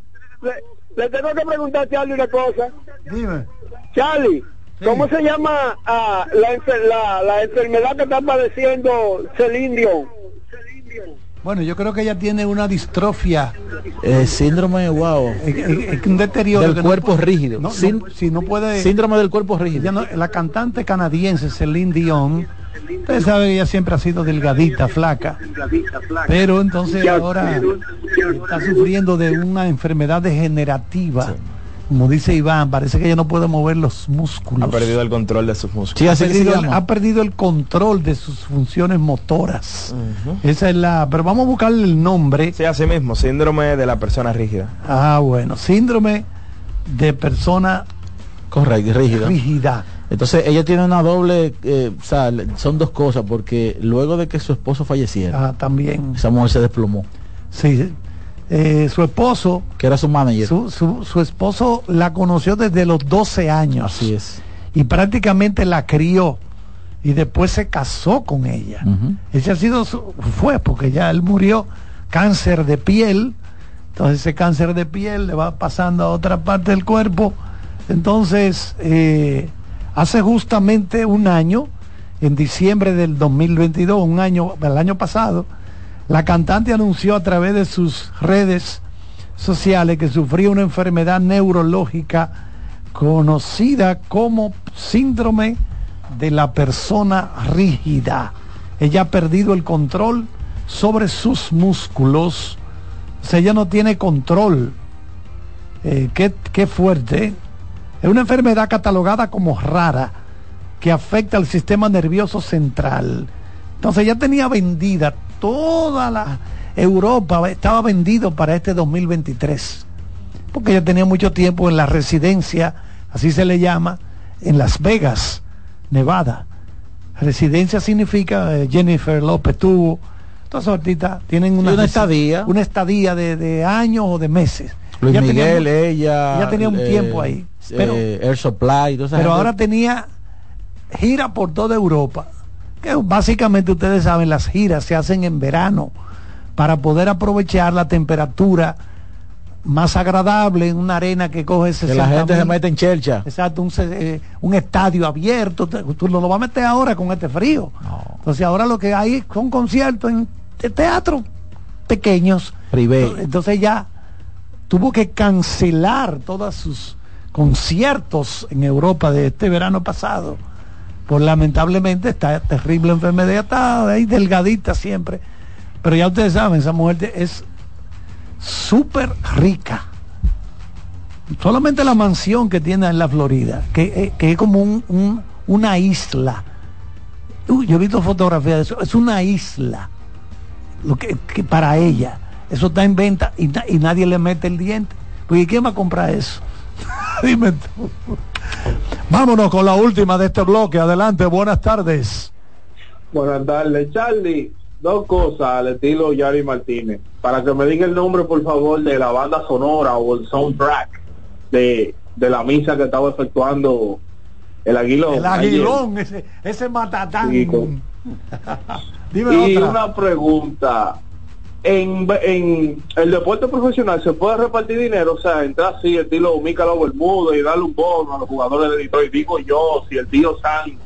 Le, tengo que preguntar a Charlie una cosa. Dime. Charlie, ¿cómo se llama ah, la, enfer- la, la enfermedad que está padeciendo Celine Dion? Bueno, yo creo que ella tiene una distrofia Eh, síndrome, wow. un deterioro del cuerpo no puede- rígido. no- no- Sín- si no puede síndrome del cuerpo rígido. La cantante canadiense Celine Dion usted sabe que ella siempre ha sido delgadita flaca pero entonces ahora está sufriendo de una enfermedad degenerativa como dice Iván parece que ella no puede mover los músculos Ha perdido el control de sus músculos. Sí, ha, perdido, llama. ha perdido el control de sus funciones motoras esa es la pero vamos a buscarle el nombre Sí, así mismo, síndrome de la persona rígida. ah bueno síndrome de persona Correcto, rígida. rígida Entonces ella tiene una doble, eh, o sea, le- son dos cosas, porque luego de que su esposo falleciera, ah, también esa mujer se desplomó, sí eh, su esposo que era su manager. Su, su, su esposo la conoció desde los 12 años. Así es. Y prácticamente la crió. Y después se casó con ella. Ujú. Ese ha sido su, fue porque ya él murió cáncer de piel. Entonces ese cáncer de piel le va pasando a otra parte del cuerpo. Entonces, eh, hace justamente un año, en diciembre del 2022, un año, el año pasado, la cantante anunció a través de sus redes sociales que sufría una enfermedad neurológica conocida como síndrome de la persona rígida. Ella ha perdido el control sobre sus músculos. O sea, ella no tiene control. Eh, qué, qué fuerte. Es una enfermedad catalogada como rara que afecta al sistema nervioso central. Entonces ella tenía vendida toda la Europa, estaba vendido para este 2023 porque ella tenía mucho tiempo en la residencia, así se le llama, en Las Vegas, Nevada. Residencia significa eh, Jennifer López tuvo, todas artistas tienen una, estadía. una estadía de, de años o de meses. Luis tenía Miguel, mu- ella. ella tenía un eh, tiempo ahí. Pero, eh, Air Supply, pero gente. ahora tenía gira por toda Europa. Que básicamente ustedes saben, las giras se hacen en verano para poder aprovechar la temperatura más agradable en una arena que coge que la 60 gente se mete en chelcha. Exacto, un, eh, un estadio abierto, tú no lo vas a meter ahora con este frío. Entonces ahora lo que hay son conciertos en te- teatros pequeños. Privé. Entonces ya tuvo que cancelar todos sus conciertos en Europa de este verano pasado. Por lamentablemente esta terrible enfermedad está ahí delgadita siempre. Pero ya ustedes saben, esa mujer es súper rica. Solamente la mansión que tiene en la Florida, que, eh, que es como un- un- una isla. Yo he visto fotografías de eso. Es una isla. Lo que, que para ella. Eso está en venta y, y nadie le mete el diente. Porque ¿quién va a comprar eso? Dime tú. Vámonos con la última de este bloque. Adelante, buenas tardes. Buenas tardes, Charlie. Dos cosas al estilo Yari Martínez. Para que me diga el nombre, por favor, de la banda sonora o el soundtrack de, de la misa que estaba efectuando el Aguilón. El ayer. aguilón, ese, ese matatán. Sí, con- Dime y otra. una pregunta. En, en el deporte profesional se puede repartir dinero, o sea, entrar así, estilo Mícalo Bermudo y darle un bono a los jugadores de Detroit. Digo yo, si el tío San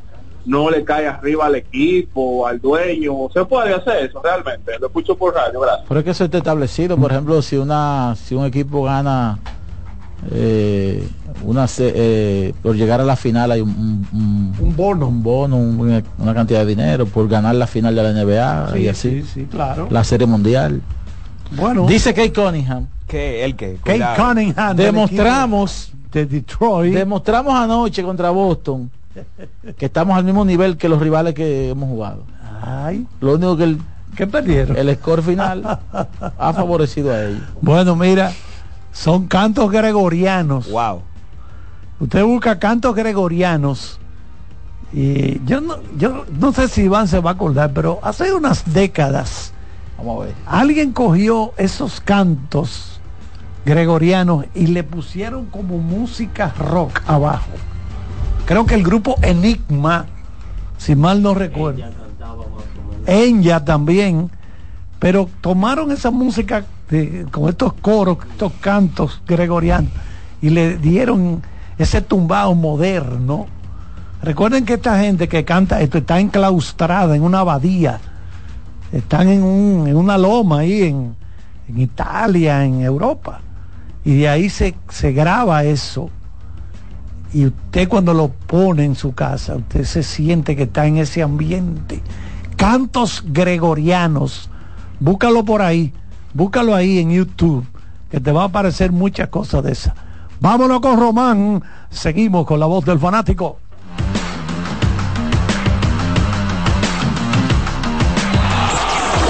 no le cae arriba al equipo, al dueño, se puede hacer eso realmente. Lo escucho por radio, gracias. Pero es que eso está establecido, por ejemplo, si una si un equipo gana eh, una eh, por llegar a la final hay un, un- Un bono. un bono, un- una cantidad de dinero por ganar la final de la NBA y Sí, así, sí, sí, claro. la serie mundial. Bueno, Dice Kate Cunningham, ¿Qué? ¿El qué? Kate. Cunningham. demostramos de Detroit. demostramos anoche contra Boston que estamos al mismo nivel que los rivales que hemos jugado. Ay, Lo único que el, ¿qué perdieron? el score final ha favorecido a ellos. Bueno, mira, son cantos gregorianos. Wow. Usted busca cantos gregorianos. Y yo no, yo no sé si Iván se va a acordar, pero hace unas décadas Vamos a ver. alguien cogió esos cantos gregorianos y le pusieron como música rock abajo. Creo que el grupo Enigma, si mal no recuerdo. Enya también, pero tomaron esa música con estos coros, estos cantos gregorianos y le dieron ese tumbado moderno. Recuerden que esta gente que canta esto está enclaustrada en una abadía, están en, un- en una loma ahí en, en Italia, en Europa. Y de ahí se, se graba eso. Y usted cuando lo pone en su casa, usted se siente que está en ese ambiente. Cantos gregorianos, búscalo por ahí, búscalo ahí en YouTube, que te va a aparecer muchas cosas de esas. Vámonos con Román, seguimos con la voz del fanático.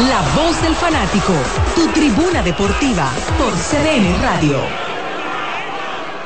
La voz del fanático, tu tribuna deportiva por CDN Radio.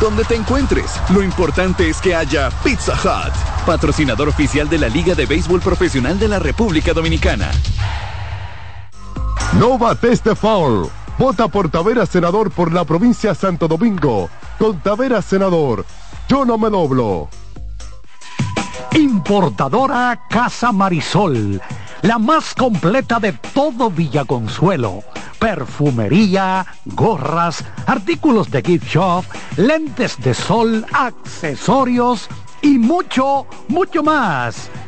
Donde te encuentres, lo importante es que haya Pizza Hut, patrocinador oficial de la Liga de Béisbol Profesional de la República Dominicana. No bates de foul. Vota por Tavera Senador por la provincia Santo Domingo. Con Tavera Senador, yo no me doblo. Importadora Casa Marisol, la más completa de todo Villaconsuelo. Perfumería, gorras, artículos de gift shop, lentes de sol, accesorios y mucho, mucho más.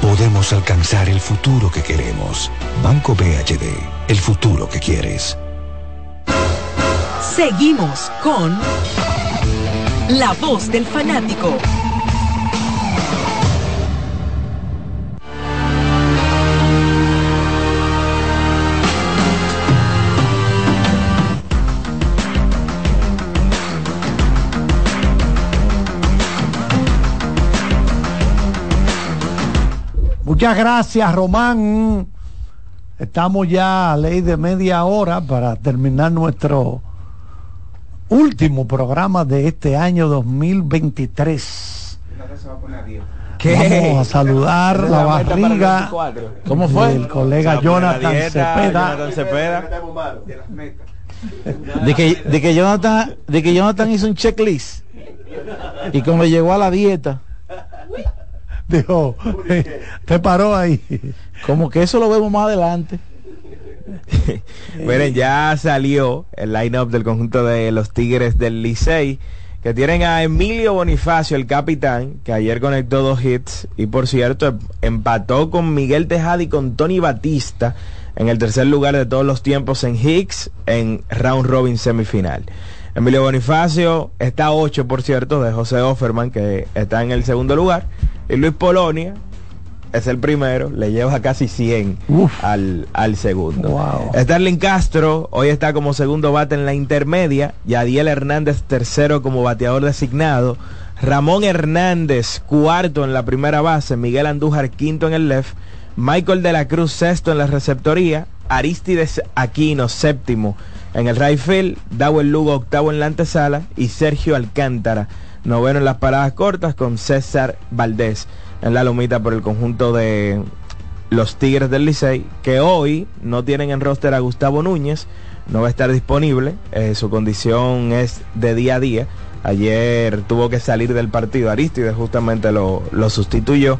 podemos alcanzar el futuro que queremos. Banco BHD, el futuro que quieres. Seguimos con La Voz del Fanático. Muchas gracias, Román. Estamos ya a ley de media hora para terminar nuestro último programa de este año 2023. ¿Qué? Vamos a saludar la barriga. 24. ¿Cómo fue? El colega la Jonathan dieta, Cepeda. Jonathan Cepeda. De que, de que Jonathan, de que Jonathan hizo un checklist y cuando llegó a la dieta, dijo, te paró ahí. Como que eso lo vemos más adelante. Miren, ya salió el line-up del conjunto de los Tigres del Licey, que tienen a Emilio Bonifacio, el capitán, que ayer conectó dos hits y por cierto empató con Miguel Tejada y con Tony Batista en el tercer lugar de todos los tiempos en Hicks en round robin semifinal. Emilio Bonifacio está a 8, por cierto, de José Offerman, que está en el segundo lugar. Y Luis Polonia es el primero, le lleva casi 100 al, al segundo. Starling Castro hoy está como segundo bate en la intermedia. Yadiel Hernández tercero como bateador designado. Ramón Hernández cuarto en la primera base. Miguel Andújar quinto en el left. Michael de la Cruz sexto en la receptoría. Aristides Aquino séptimo en el right field. Dawel Lugo octavo en la antesala. Y Sergio Alcántara noveno en las paradas cortas con César Valdés en la lomita por el conjunto de los Tigres del Licey, que hoy no tienen en roster a Gustavo Núñez, no va a estar disponible, eh, su condición es de día a día. Ayer tuvo que salir del partido, Aristides justamente lo, lo sustituyó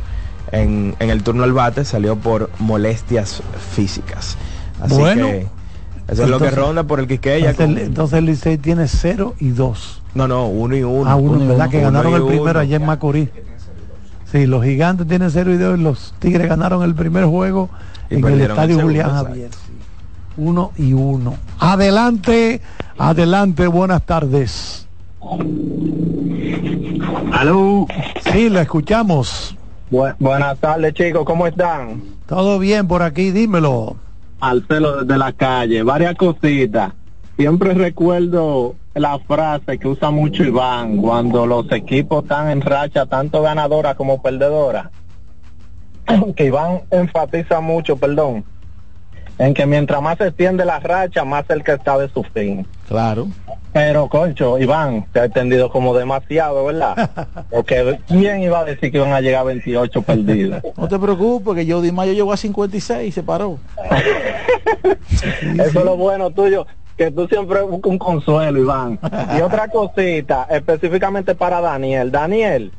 en, en, el turno al bate, salió por molestias físicas. Así Bueno, que eso es lo que entonces- ronda por el Quisqueya. Entonces, con- entonces el Licey tiene 0 y 2. No, no, uno y uno. Ah, uno, Uno y ¿verdad? uno. Que Uno ganaron el uno. primero allá en Macorís. Sí, los gigantes tienen 0 y 2 y los Tigres ganaron el primer juego Y en el el estadio segundo, Julián. Javier. sí. Uno y uno. Adelante, adelante, buenas tardes. Aló. Sí, la escuchamos. buenas tardes, chicos, ¿cómo están? Todo bien por aquí, dímelo. Al pelo desde la calle, varias cositas. Siempre recuerdo la frase que usa mucho Iván cuando los equipos están en racha, tanto ganadora como perdedora. que Iván enfatiza mucho, perdón, en que mientras más se extiende la racha, más cerca está de su fin. Claro. Pero, concho, Iván, te ha extendido como demasiado, ¿verdad? Porque ¿quién iba a decir que iban a llegar a 28 perdidos? No te preocupes, que Jody Mayo llegó a 56 y se paró. Eso es lo bueno tuyo, que tú siempre buscas un consuelo, Iván. Y otra cosita, específicamente para Daniel. Daniel,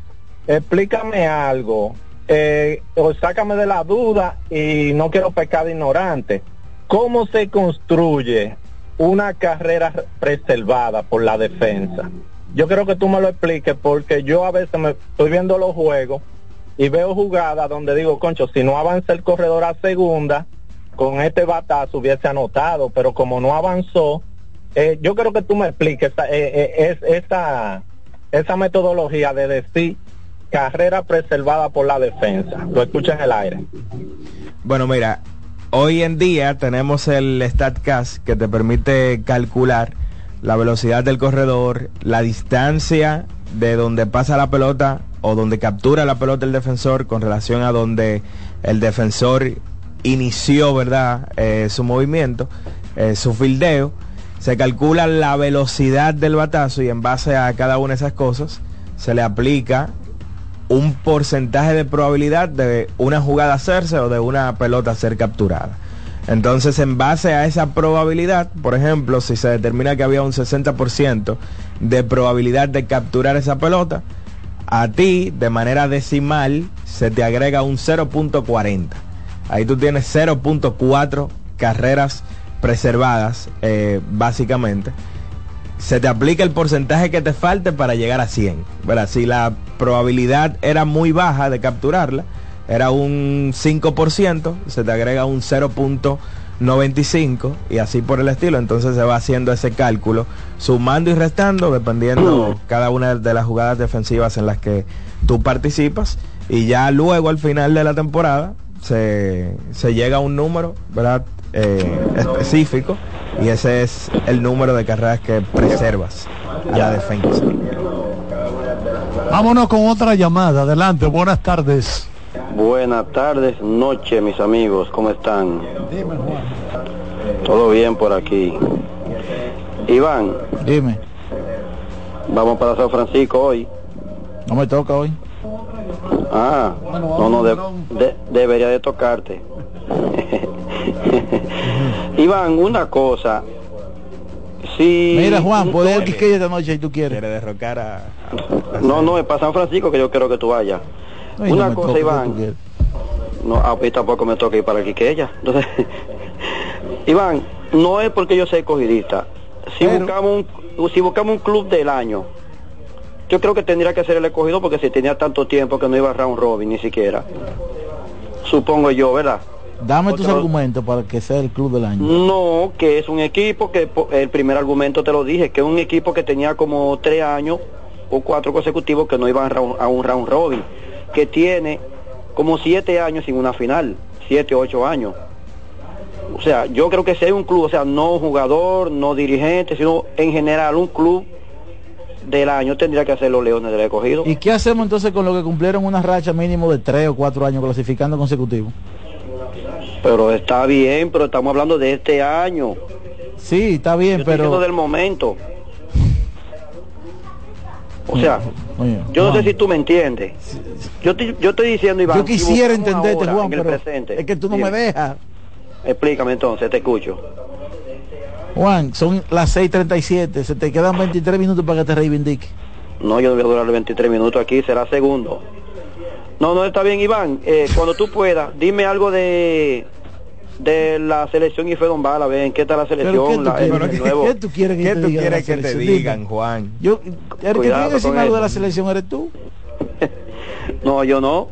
explícame algo, eh, o sácame de la duda y no quiero pecar de ignorante. ¿Cómo se construye una carrera preservada por la defensa? Yo quiero que tú me lo expliques porque yo a veces me estoy viendo los juegos y veo jugadas donde digo, concho, si no avanza el corredor a segunda, con este batazo hubiese anotado, pero como no avanzó, eh, yo creo que tú me expliques eh, eh, es, esa, esa metodología de decir carrera preservada por la defensa. Lo escucha en el aire. Bueno, mira, hoy en día tenemos el StatCast que te permite calcular la velocidad del corredor, la distancia de donde pasa la pelota o donde captura la pelota el defensor con relación a donde el defensor inició, ¿verdad? Eh, su movimiento, eh, su fildeo. Se calcula la velocidad del batazo y en base a cada una de esas cosas se le aplica un porcentaje de probabilidad de una jugada hacerse o de una pelota ser capturada. Entonces, en base a esa probabilidad, por ejemplo, si se determina que había un 60% de probabilidad de capturar esa pelota, a ti, de manera decimal, se te agrega un 0.40. Ahí tú tienes 0.4 carreras preservadas, eh, básicamente. Se te aplica el porcentaje que te falte para llegar a 100. ¿verdad? Si la probabilidad era muy baja de capturarla, era un 5%, se te agrega un 0.95 y así por el estilo. Entonces se va haciendo ese cálculo, sumando y restando, dependiendo cada una de las jugadas defensivas en las que tú participas. Y ya luego al final de la temporada se, se llega a un número, ¿verdad? Eh, específico y ese es el número de carreras que preservas a la defensa. Vámonos con otra llamada. Adelante, buenas tardes. Buenas tardes, noche, mis amigos. ¿Cómo están? Todo bien por aquí. Iván. Dime. Vamos para San Francisco hoy. No me toca hoy. Ah, no, no, de- de- debería de tocarte. Iván, una cosa. Si... Mira, Juan, puedes ir no, Quiqueya esta noche si tú quieres. Quiere derrocar a... no, no, es para San Francisco que yo quiero que tú vayas. No una cosa, Iván. No, a mí tampoco me toca ir para Quiqueya. Entonces, Iván, no es porque yo soy cogidista. Si buscamos un, si buscamos un club del año, yo creo que tendría que ser el escogido porque si tenía tanto tiempo que no iba a round robin ni siquiera. Supongo yo, ¿verdad? Dame tus argumentos para que sea el club del año. No, que es un equipo que el primer argumento te lo dije, que es un equipo que tenía como tres años o cuatro consecutivos que no iban a, un round robin, que tiene como siete años sin una final, siete, ocho años. O sea, yo creo que hay un club, o sea, no jugador, no dirigente, sino en general un club del año tendría que ser los Leones del Escogido. ¿Y qué hacemos entonces con lo que cumplieron una racha mínimo de tres o cuatro años clasificando consecutivos? Pero está bien, pero estamos hablando de este año. Sí, está bien, Yo estoy pero... del momento. O sea, Oye, yo no sé si tú me entiendes. Yo, te- yo estoy diciendo, Iván. Yo si quisiera entenderte, Juan, en el pero presente, es que tú no me dejas. Explícame entonces, te escucho. Juan, son las 6.37, se te quedan 23 minutos para que te reivindique. No, yo no voy a durar 23 minutos aquí, será segundo. No, no, está bien, Iván. Eh, cuando tú puedas, dime algo de de la selección y Fedon Bala, ven, ¿qué tal la ¿Pero selección? qué tú La- el quieres? nuevo- ¿Qué tú quieres que ¿Qué te tú diga quieres que te digan. Juan? Yo, el que tiene que decirme con algo de la selección eres tú. No, yo no.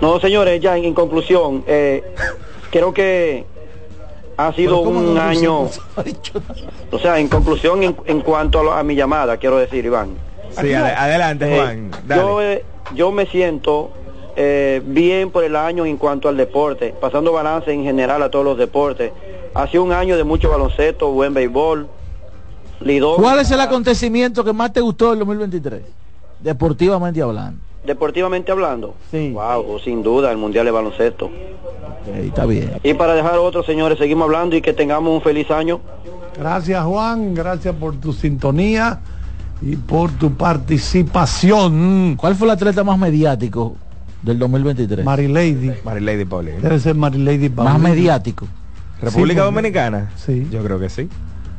No, señores, ya en, en conclusión, eh, creo que ha sido Pero ¿cómo un no año, o sea, en conclusión en, en cuanto a, lo- a mi llamada, quiero decir, Iván. Sí, ade- adelante, Eh, Juan. Dale. yo, eh, yo me siento eh, bien por el año en cuanto al deporte, pasando balance en general a todos los deportes. Ha sido un año de mucho baloncesto, buen béisbol, lidón. ¿Cuál es el acontecimiento que más te gustó del 2023? Deportivamente hablando. Deportivamente hablando. Sí. Wow, sin duda, el Mundial de Baloncesto. Ok, está bien. Y para dejar otros señores, seguimos hablando y que tengamos un feliz año. Gracias Juan, gracias por tu sintonía y por tu participación. ¿Cuál fue el atleta más mediático del 2023? Marilady. Marilady Paulino. Debe ser Marilady Más Paulino. mediático. ¿República Sí, Dominicana? Sí. Yo creo que sí.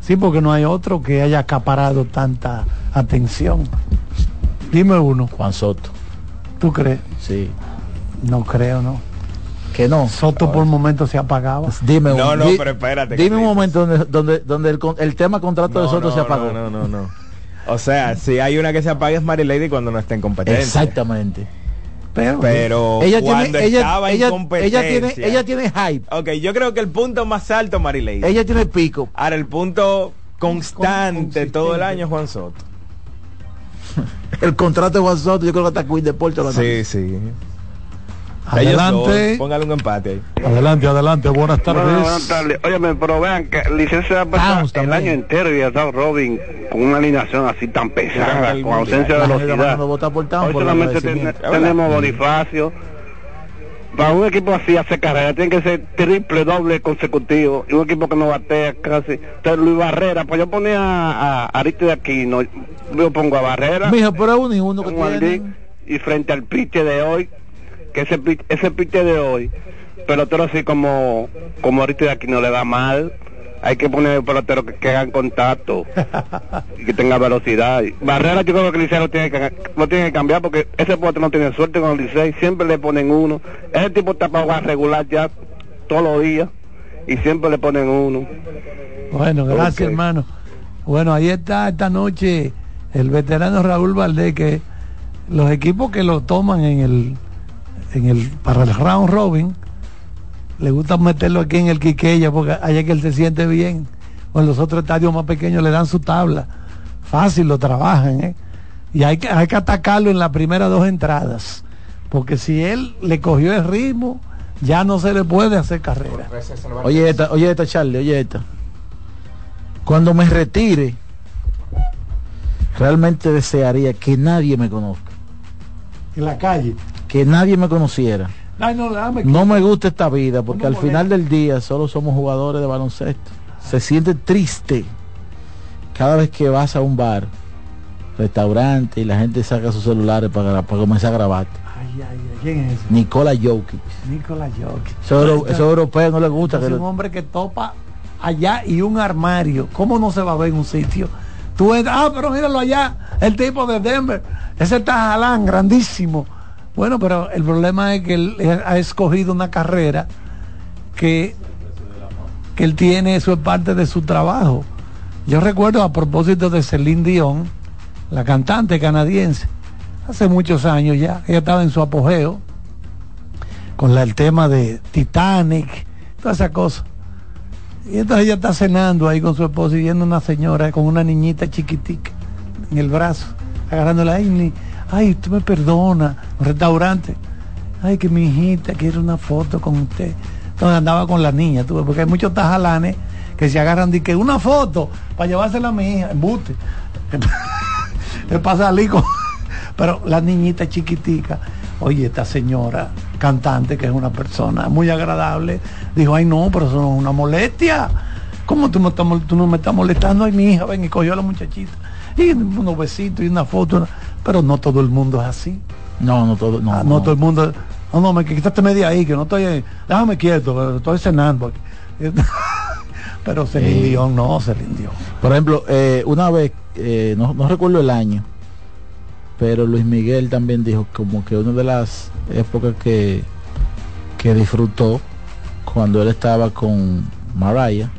Sí, porque no hay otro que haya acaparado tanta atención. Dime uno. Juan Soto. ¿Tú crees? Sí. No creo, ¿no? Que no. Soto por momento se apagaba. Dime un, No, no, di- pero espérate, Dime un momento donde, donde, donde el, el tema contrato de Soto no, se apagó. No, no, no, no. O sea, si hay una que se apaga es Marilady cuando no está en competencia. Exactamente. Pero, Pero Ella cuando tiene, ella, estaba en ella, competencia. ella tiene, ella tiene hype. Ok, yo creo que el punto más alto Marilady. Ella tiene pico. Ahora el punto constante todo el año Juan Soto. El contrato de Juan Soto, yo creo que hasta Queen Deporte lo Sí, sí. Adelante. Póngale un empate ahí. Adelante, adelante. Buenas tardes. Bueno, buenas tardes. Óyeme, pero vean que licencia ha pasado el año entero y ha estado Robin con una alineación así tan pesada, con ausencia de velocidad. Hoy solamente ten- tenemos Bonifacio. Para un equipo así hace carrera, tiene que ser triple, doble consecutivo. Y un equipo que no batea casi. Entonces Luis Barrera, pues yo ponía a, a Ariste de Aquino, yo pongo a Barrera. Mijo, pero uno y uno que. Dick, y frente al piche de hoy, que ese ese piche de hoy, pelotero así como como ahorita de aquí no le da mal, hay que poner peloteros que, que hagan contacto y que tenga velocidad. Barrera yo creo que lo tiene que lo tiene que cambiar porque ese pelotero no tiene suerte con el Licey, siempre le ponen uno. Ese tipo está para jugar regular ya todos los días y siempre le ponen uno. Bueno, gracias hermano. Bueno, ahí está esta noche el veterano Raúl Valdés que los equipos que lo toman en el en el para el round robin le gusta meterlo aquí en el Quiqueya porque allá que él se siente bien o en los otros estadios más pequeños le dan su tabla fácil lo trabajan ¿eh? y hay que hay que atacarlo en las primeras dos entradas porque si él le cogió el ritmo ya no se le puede hacer carrera Oye esta, oye esta, Charlie, oye esta. Cuando me retire, realmente desearía que nadie me conozca, en la calle que nadie me conociera. No, me gusta esta vida porque al final del día solo somos jugadores de baloncesto. Se siente triste cada vez que vas a un bar, restaurante y la gente saca sus celulares para, para comenzar a grabar. Ay, ay, ay, ¿quién es ese? Nicola Jokic. Nicolás Jokic. Esos euro- esos europeos no les gusta que Es lo- un hombre que topa allá y un armario. ¿Cómo no se va a ver en un sitio? Tú ah, pero míralo allá, el tipo de Denver. Ese está jalán, grandísimo. Bueno, pero el problema es que él ha escogido una carrera que, que él tiene, eso es parte de su trabajo. Yo recuerdo a propósito de Celine Dion, la cantante canadiense, hace muchos años ya, ella estaba en su apogeo, con el tema de Titanic, toda esa cosa. Y entonces ella está cenando ahí con su esposo y viendo una señora con una niñita chiquitica en el brazo, agarrándola ahí, ay, usted me perdona, un restaurante, ay, que mi hijita quiere una foto con usted. Entonces andaba con la niña, tú porque hay muchos tajalanes que se agarran de que una foto para llevársela a mi hija, embute. es para salir con... Pero la niñita chiquitica, oye, esta señora cantante, que es una persona muy agradable, dijo, ay no, pero eso no es una molestia. ¿Cómo tú, me estás tú no me estás molestando? Ay, mi hija, ven y cogió a la muchachita. Y unos besitos y una foto. Pero no todo el mundo es así. No, no todo, no, Ah, no, no. todo el mundo. No, no, me quitaste media ahí, que no estoy. eh, Déjame quieto, estoy cenando. Pero Celine Sí. Dion no, Celine Dion. Por ejemplo, eh, una vez, eh, no, no recuerdo el año, pero Luis Miguel también dijo como que una de las épocas que, que disfrutó cuando él estaba con Mariah,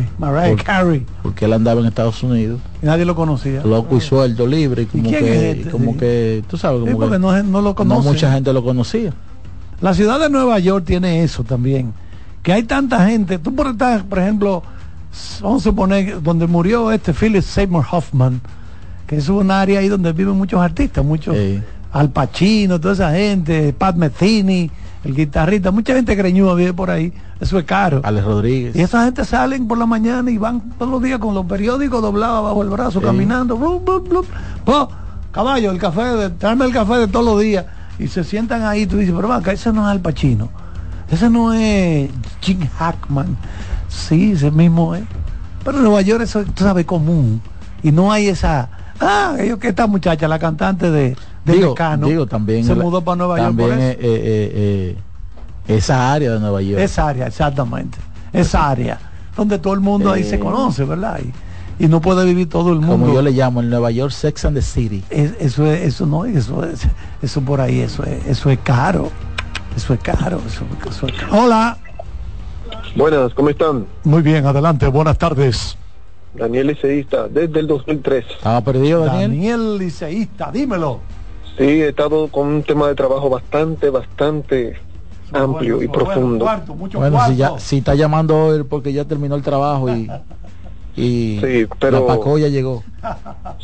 Sí, Mariah Por- Carey. porque él andaba en Estados Unidos, Y nadie lo conocía. loco y suelto, libre, y como que, es este? como Sí. que, tú sabes, Sí, como porque que no, no lo no mucha gente lo conocía. La ciudad de Nueva York tiene eso también. Que hay tanta gente. Tú por estar, por ejemplo, vamos a suponer donde murió este Philip Seymour Hoffman, que es un área ahí donde viven muchos artistas, muchos Al Pacino, toda esa gente, Pat Metheny, el guitarrista, mucha gente greñuda vive por ahí. Eso es caro. Alex Rodríguez. Y esa gente salen por la mañana y van todos los días con los periódicos doblados bajo el brazo, caminando. Po, caballo, el café, de, tráeme el café de todos los días. Y se sientan ahí tú dices, pero acá ese no es Al Pacino. Ese no es Jim Hackman. Sí, ese mismo es. Pero en Nueva York eso tú sabes común. Y no hay esa. Ah, ellos que esta muchacha, la cantante de, de digo, Mecano, digo, también se mudó para Nueva York también por eso. eh, eh, eh, esa área de Nueva York. Esa área, exactamente. Esa área. Donde todo el mundo ahí se Eh. conoce, ¿verdad? Y, y no puede vivir todo el mundo. como yo le llamo en Nueva York Sex and the City. Es- eso es, eso no, eso es, eso por ahí, eso es, eso es caro. Eso es caro, eso, eso es caro. Hola. Buenas, ¿cómo están? Muy bien, adelante, buenas tardes. Daniel Liceísta, desde el 2003. Estaba perdido, Daniel. Daniel Liceísta, dímelo. Sí, he estado con un tema de trabajo bastante, bastante amplio y profundo. Bueno, si, ya, si está llamando hoy porque ya terminó el trabajo y y Sí, pero- la Pacoya llegó.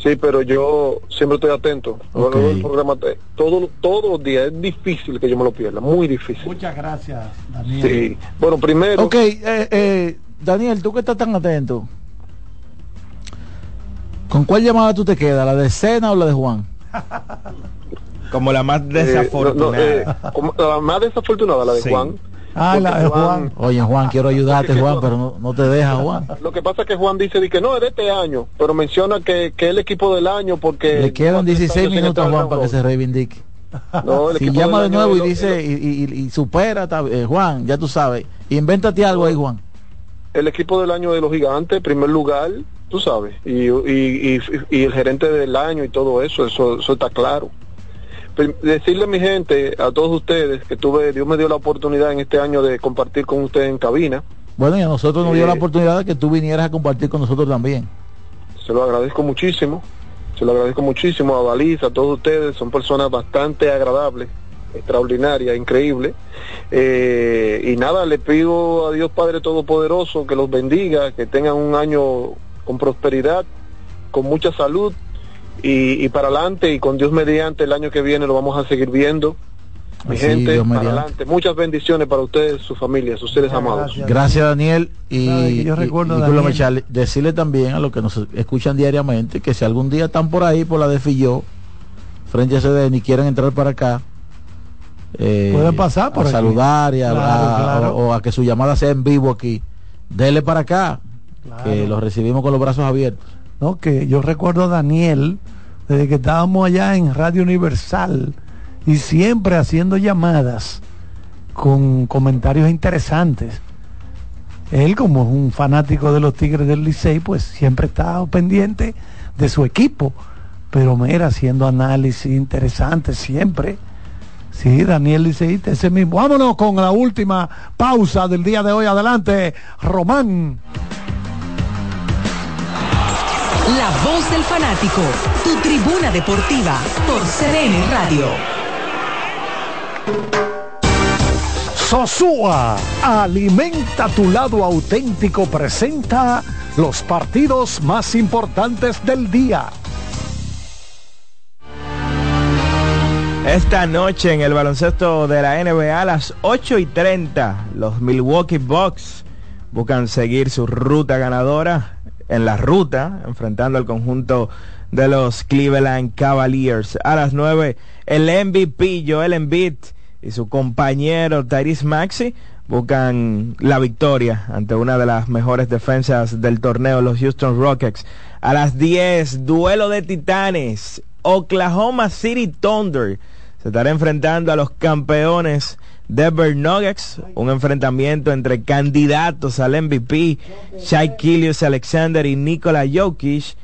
Sí, pero yo siempre estoy atento. El programa te- todo, todos los días. Es difícil que yo me lo pierda, muy difícil. Muchas gracias, Daniel. Sí. Bueno, primero, Ok, eh, eh, Daniel, tú que estás tan atento. ¿Con cuál llamada tú te quedas? ¿La de Cena o la de Juan? Como la más eh, desafortunada. no, no, eh, como la más desafortunada, la de Sí. Juan. Ah, la de Juan. Oye, Juan, quiero ayudarte, Juan, pero no, no te deja, Juan. Lo que pasa es que Juan dice que no, es de este año, pero menciona que, que es el equipo del año porque... Le quedan 16 años sin minutos a Juan para que se reivindique. No, el Si llama de nuevo y dice y, y- y supera, eh, Juan, ya tú sabes. Invéntate algo ahí, Juan. el equipo del año de los gigantes, primer lugar, tú sabes, y, y, y, y el gerente del año y todo eso, eso, eso está claro. Decirle a mi gente, a todos ustedes, que tuve, Dios me dio la oportunidad en este año de compartir con ustedes en cabina, Bueno, y a nosotros nos dio Eh, la oportunidad de que tú vinieras a compartir con nosotros también. se lo agradezco muchísimo, se lo agradezco muchísimo a Baliza, a todos ustedes, son personas bastante agradables, extraordinarias, increíbles. Eh, y nada, le pido a Dios Padre Todopoderoso que los bendiga, que tengan un año con prosperidad, con mucha salud y, y para adelante y con Dios mediante el año que viene lo vamos a seguir viendo. Mi Así, gente, Dios para adelante. Muchas bendiciones para ustedes, sus familias, sus seres amados. Gracias, Daniel. Y, yo recuerdo, Daniel. Charlie, decirle también a los que nos escuchan diariamente que si algún día están por ahí, por la de Filló, frente a CDN y quieren entrar para acá, eh, Pueden pasar por a aquí. saludar y a, Claro, a- claro. O, o a que su llamada sea en vivo aquí. Dele para acá, Claro. que los recibimos con los brazos abiertos. ¿no? que yo recuerdo a Daniel desde que estábamos allá en Radio Universal y siempre haciendo llamadas con comentarios interesantes. Él como es un fanático de los Tigres del Licey, pues siempre estaba pendiente de su equipo, pero mira, haciendo análisis interesantes siempre. Sí, Daniel Liceísta, ese mismo. Vámonos con la última pausa del día de hoy. Adelante, Román. La voz del fanático, tu tribuna deportiva por CDN Radio. Sosúa, alimenta tu lado auténtico, presenta los partidos más importantes del día. Esta noche en el baloncesto de la NBA a las 8 y 30, los Milwaukee Bucks buscan seguir su ruta ganadora en la ruta, enfrentando al conjunto de los Cleveland Cavaliers. A las 9, el MVP Joel Embiid y su compañero Tyrese Maxey buscan la victoria ante una de las mejores defensas del torneo, los Houston Rockets. A las 10, duelo de titanes. Oklahoma City Thunder se estará enfrentando a los campeones Denver Nuggets, un enfrentamiento entre candidatos al MVP, Shai Kilius Alexander y Nikola Jokic,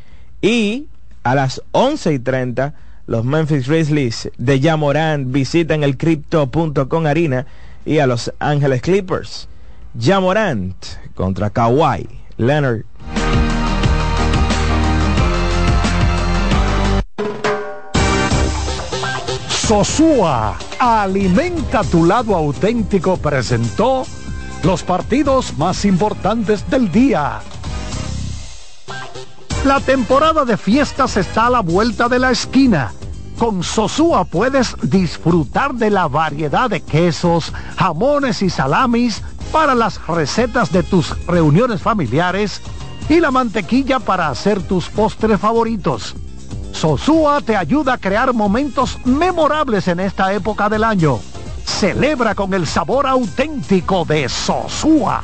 y a las 11 y 30 los Memphis Grizzlies de Jamorant visitan el Crypto.com Arena y a Los Ángeles Clippers. Jamorant contra Kawhi Leonard. Sosúa, alimenta tu lado auténtico, presentó los partidos más importantes del día. La temporada de fiestas está a la vuelta de la esquina. Con Sosúa puedes disfrutar de la variedad de quesos, jamones y salamis para las recetas de tus reuniones familiares y la mantequilla para hacer tus postres favoritos. Sosúa te ayuda a crear momentos memorables en esta época del año. Celebra con el sabor auténtico de Sosúa.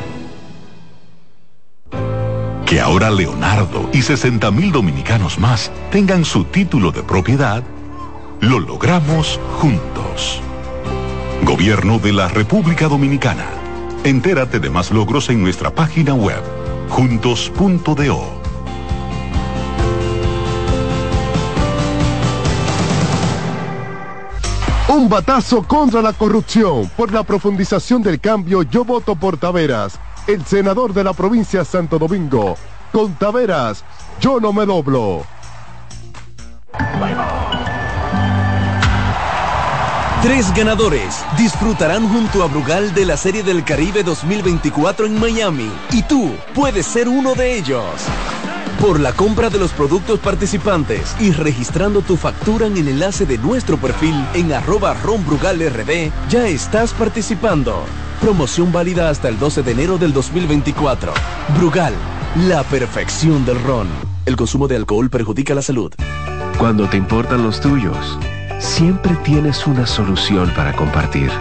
Que ahora Leonardo y 60 mil dominicanos más tengan su título de propiedad, lo logramos juntos. Gobierno de la República Dominicana. Entérate de más logros en nuestra página web, juntos.do. Un batazo contra la corrupción. Por la profundización del cambio, yo voto por Taveras, el senador de la provincia Santo Domingo. Con Taveras, yo no me doblo. Tres ganadores disfrutarán junto a Brugal de la Serie del Caribe 2024 en Miami y tú puedes ser uno de ellos. Por la compra de los productos participantes y registrando tu factura en el enlace de nuestro perfil en arroba ronbrugalrd, ya estás participando. Promoción válida hasta el 12 de enero del 2024. Brugal, la perfección del ron. El consumo de alcohol perjudica la salud. Cuando te importan los tuyos, siempre tienes una solución para compartir.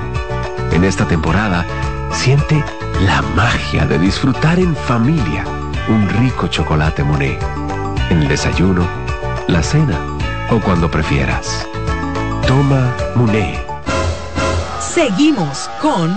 En esta temporada, siente la magia de disfrutar en familia un rico chocolate Monet. En el desayuno, la cena o cuando prefieras. Toma Monet. Seguimos con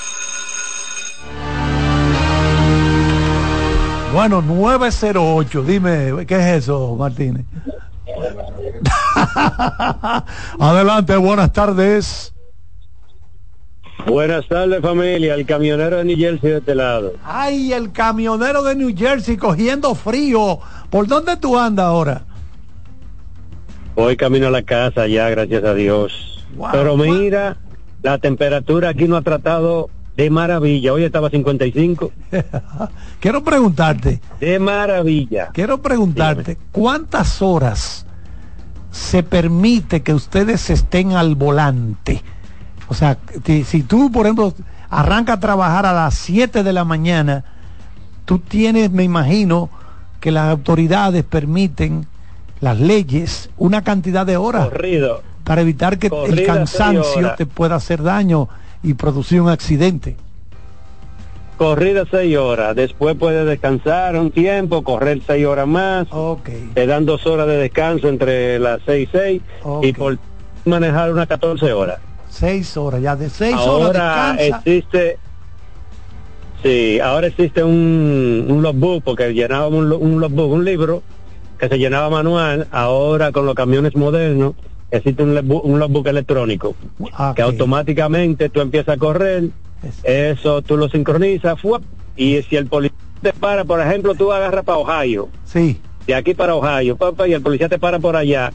Bueno, 908, dime, ¿qué es eso, Martínez? Adelante, buenas tardes. Buenas tardes familia, el camionero de New Jersey de este lado. Ay, el camionero de New Jersey cogiendo frío. ¿Por dónde tú andas ahora? Voy camino a la casa ya, gracias a Dios. Wow, Pero wow. mira, la temperatura aquí no ha tratado de maravilla. Hoy estaba 55. Quiero preguntarte, De maravilla. quiero preguntarte, ¿cuántas horas se permite que ustedes estén al volante? O sea, si, tú, por ejemplo, arrancas a trabajar a las 7 de la mañana, tú tienes, me imagino, que las autoridades permiten, las leyes, una cantidad de horas Corrido. para evitar que el Corrida cansancio te pueda hacer daño y producir un accidente. Corrida seis horas. Después puedes descansar un tiempo, correr seis horas más. Te dan dos horas de descanso entre las seis y seis. Y por manejar unas 14 horas. Seis horas, ya de seis horas ahora existe sí ahora existe un, un logbook porque llenábamos un, un logbook un libro que se llenaba manual ahora con los camiones modernos existe un logbook, un logbook electrónico Ah, que automáticamente tú empiezas a correr eso tú lo sincronizas ¡fuap! y si el policía te para por ejemplo tú agarras para Ohio Sí. de aquí para Ohio, papá, y el policía te para por allá,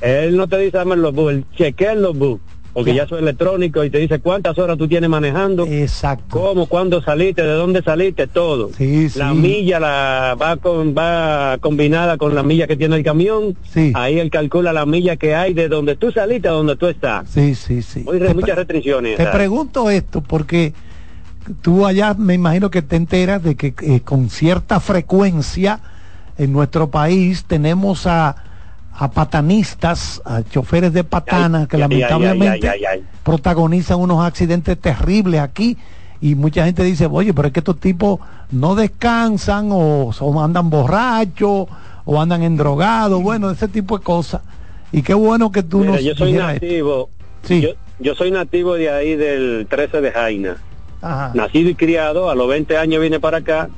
él no te dice dame los bus, él chequea los bus, porque ya es electrónico y te dice cuántas horas tú tienes manejando, exacto, cómo, cuándo saliste, de dónde saliste, todo. Sí, La sí. milla la va con va combinada con la milla que tiene el camión. Sí. Ahí él calcula la milla que hay de donde tú saliste a donde tú estás. Sí, sí, sí. Muy re- muchas restricciones. Te ¿sabes? pregunto esto porque tú allá me imagino que te enteras de que eh, con cierta frecuencia en nuestro país tenemos a, a patanistas, a choferes de patanas que Ay, ay, ay, lamentablemente ay, protagonizan unos accidentes terribles aquí y mucha gente dice, oye, pero es que estos tipos no descansan o, son- andan borrachos o andan endrogados, bueno, ese tipo de cosas. Y qué bueno que tú Mira, nos yo soy nativo. Yo, yo soy nativo de ahí del 13 de Jaina. Ajá. Nacido y criado, a los 20 años vine para acá.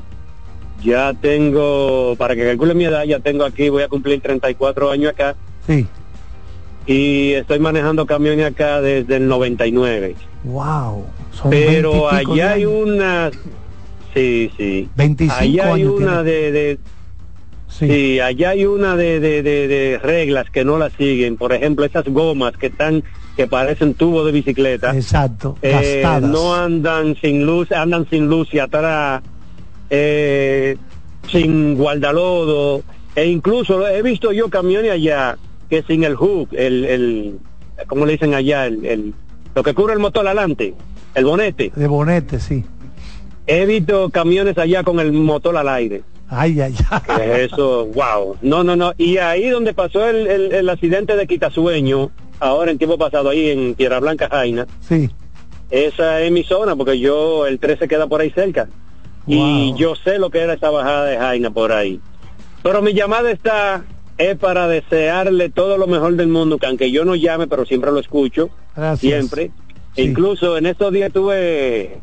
Ya tengo, para que calcule mi edad, ya tengo aquí, voy a cumplir 34 años acá. Sí. Y estoy manejando camiones acá desde el 99. Wow. Son Pero 20 y pico de allá hay una... Sí, sí. 25 allá hay años una de... de sí. allá hay una de, de, de, de reglas que no la siguen. Por ejemplo, esas gomas que están que parecen tubos de bicicleta. Exacto. Eh, no andan sin luz, andan sin luz y atrás, eh, sin guardalodo, e incluso he visto yo camiones allá que sin el hook, el, el ¿cómo le dicen allá? El, el- lo que cubre el motor adelante, el bonete. De bonete, sí. He visto camiones allá con el motor al aire. Ay, ay, Eso, wow. No, no, no. Y ahí donde pasó el, el- el accidente de Quitasueño, ahora en tiempo pasado, ahí en Tierra Blanca, Jaina, Sí. esa es mi zona porque yo el 13 queda por ahí cerca y yo sé lo que era esa bajada de Jaina por ahí pero mi llamada está es para desearle todo lo mejor del mundo que aunque yo no llame pero siempre lo escucho Gracias. siempre incluso en estos días estuve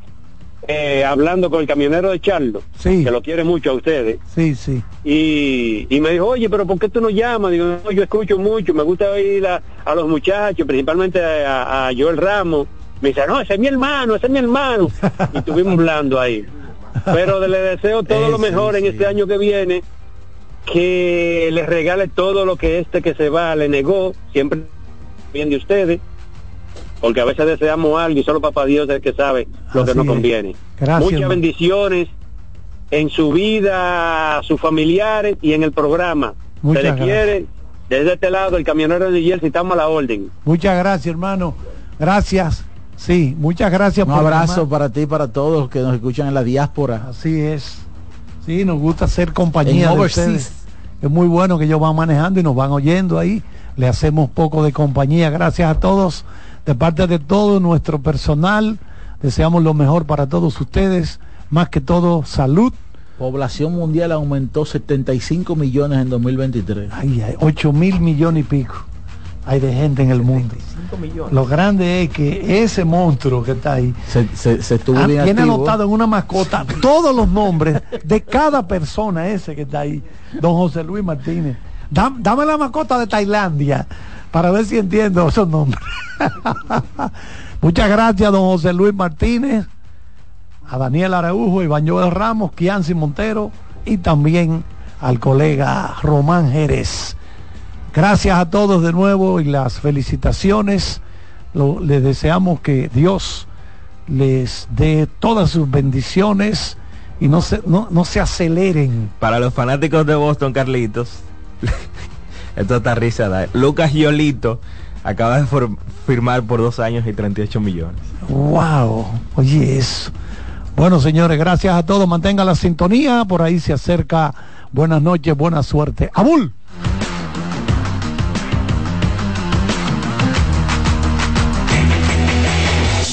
eh, hablando con el camionero de Charlo Sí. que lo quiere mucho a ustedes Sí, sí. y, y me dijo, oye, pero ¿por qué tú no llamas? Digo, no, yo escucho mucho, me gusta oír a, a los muchachos, principalmente a, a Joel Ramos. Me dice, no, ese es mi hermano, ese es mi hermano. y estuvimos hablando ahí. Pero le deseo todo lo mejor en este año que viene, que le regale todo lo que este que se va le negó, siempre bien de ustedes, porque a veces deseamos algo y solo papá Dios es el que sabe lo que nos conviene. Gracias, Muchas bendiciones en su vida, a sus familiares y en el programa. Muchas Se le gracias. quiere desde este lado, el camionero de Jersey, estamos a la orden. Muchas gracias, hermano. Gracias. Sí, muchas gracias Un por abrazo para ti y para todos los que nos escuchan en la diáspora. Así es. Sí, nos gusta ser compañía En de ustedes. Es muy bueno que ellos van manejando y nos van oyendo ahí. Le hacemos poco de compañía. Gracias a todos. De parte de todo nuestro personal, deseamos lo mejor para todos ustedes. Más que todo, salud. Población mundial aumentó 75 millones en 2023. Ay, ay, 8 mil millones y pico hay de gente en el mundo. Lo grande es que ese monstruo que está ahí Se, se- se estuvo Ah, bien tiene activo. anotado en una mascota todos los nombres de cada persona ese que está ahí, don José Luis Martínez. Dam- Dame, la mascota de Tailandia para ver si entiendo esos nombres. Muchas gracias, don José Luis Martínez, a Daniel Araujo, Iván Joel Ramos, Kianci Montero y también al colega Román Jerez. Gracias a todos de nuevo y las felicitaciones. Lo- les deseamos que Dios les dé todas sus bendiciones y no se, no, no se aceleren. Para los fanáticos de Boston, Carlitos, esto está risa. Lucas Yolito acaba de firmar por dos años y 38 millones. Wow, oye eso. Bueno, señores, gracias a todos. Mantengan la sintonía. Por ahí se acerca. Buenas noches, buena suerte. Abul.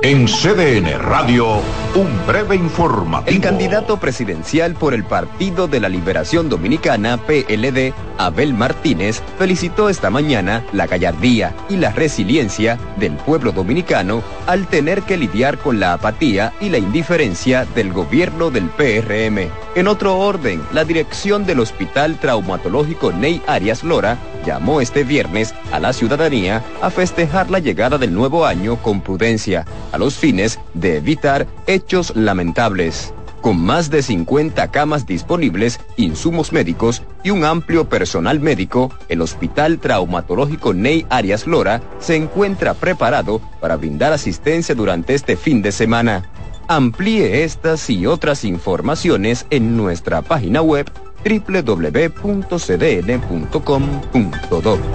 En CDN Radio, un breve informativo. El candidato presidencial por el Partido de la Liberación Dominicana, PLD, Abel Martínez, felicitó esta mañana la gallardía y la resiliencia del pueblo dominicano al tener que lidiar con la apatía y la indiferencia del gobierno del PRM. En otro orden, la dirección del Hospital Traumatológico Ney Arias Lora llamó este viernes a la ciudadanía a festejar la llegada del nuevo año con prudencia, a los fines de evitar hechos lamentables. Con más de 50 camas disponibles, insumos médicos y un amplio personal médico, el Hospital Traumatológico Ney Arias Lora se encuentra preparado para brindar asistencia durante este fin de semana. Amplíe estas y otras informaciones en nuestra página web www.cdn.com.do.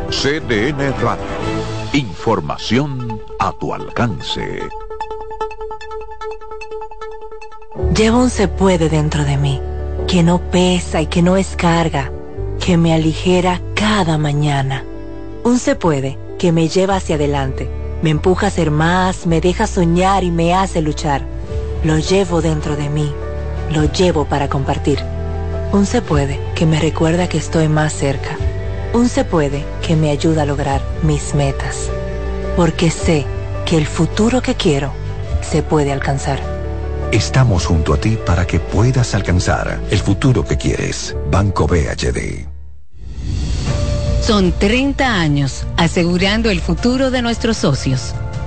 CDN Radio. Información a tu alcance. Llevo un se puede dentro de mí, que no pesa y que no es carga, que me aligera cada mañana. Un se puede que me lleva hacia adelante, me empuja a ser más, me deja soñar y me hace luchar. Lo llevo dentro de mí, lo llevo para compartir. Un se puede que me recuerda que estoy más cerca. Un se puede que me ayuda a lograr mis metas. Porque sé que el futuro que quiero se puede alcanzar. Estamos junto a ti para que puedas alcanzar el futuro que quieres. Banco BHD. Son 30 años asegurando el futuro de nuestros socios.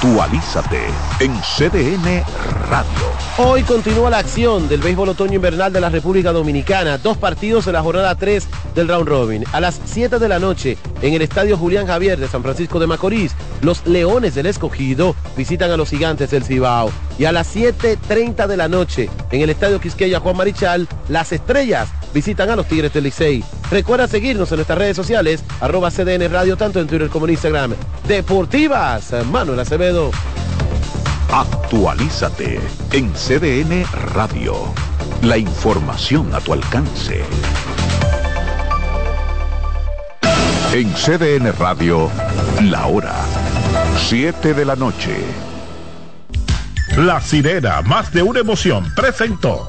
Actualízate en CDN Radio. Hoy continúa la acción del béisbol otoño invernal de la República Dominicana. Dos partidos en la jornada 3 del round robin. A las 7 de la noche en el estadio Julián Javier de San Francisco de Macorís, los Leones del Escogido visitan a los Gigantes del Cibao. Y a las 7.30 de la noche en el estadio Quisqueya Juan Marichal, las Estrellas visitan a los Tigres del Licey. Recuerda seguirnos en nuestras redes sociales, arroba CDN Radio, tanto en Twitter como en Instagram. Deportivas, Manuel Acevedo. Actualízate en CDN Radio. La información a tu alcance. En CDN Radio, la hora 7 de la noche. La sirena, más de una emoción, presentó.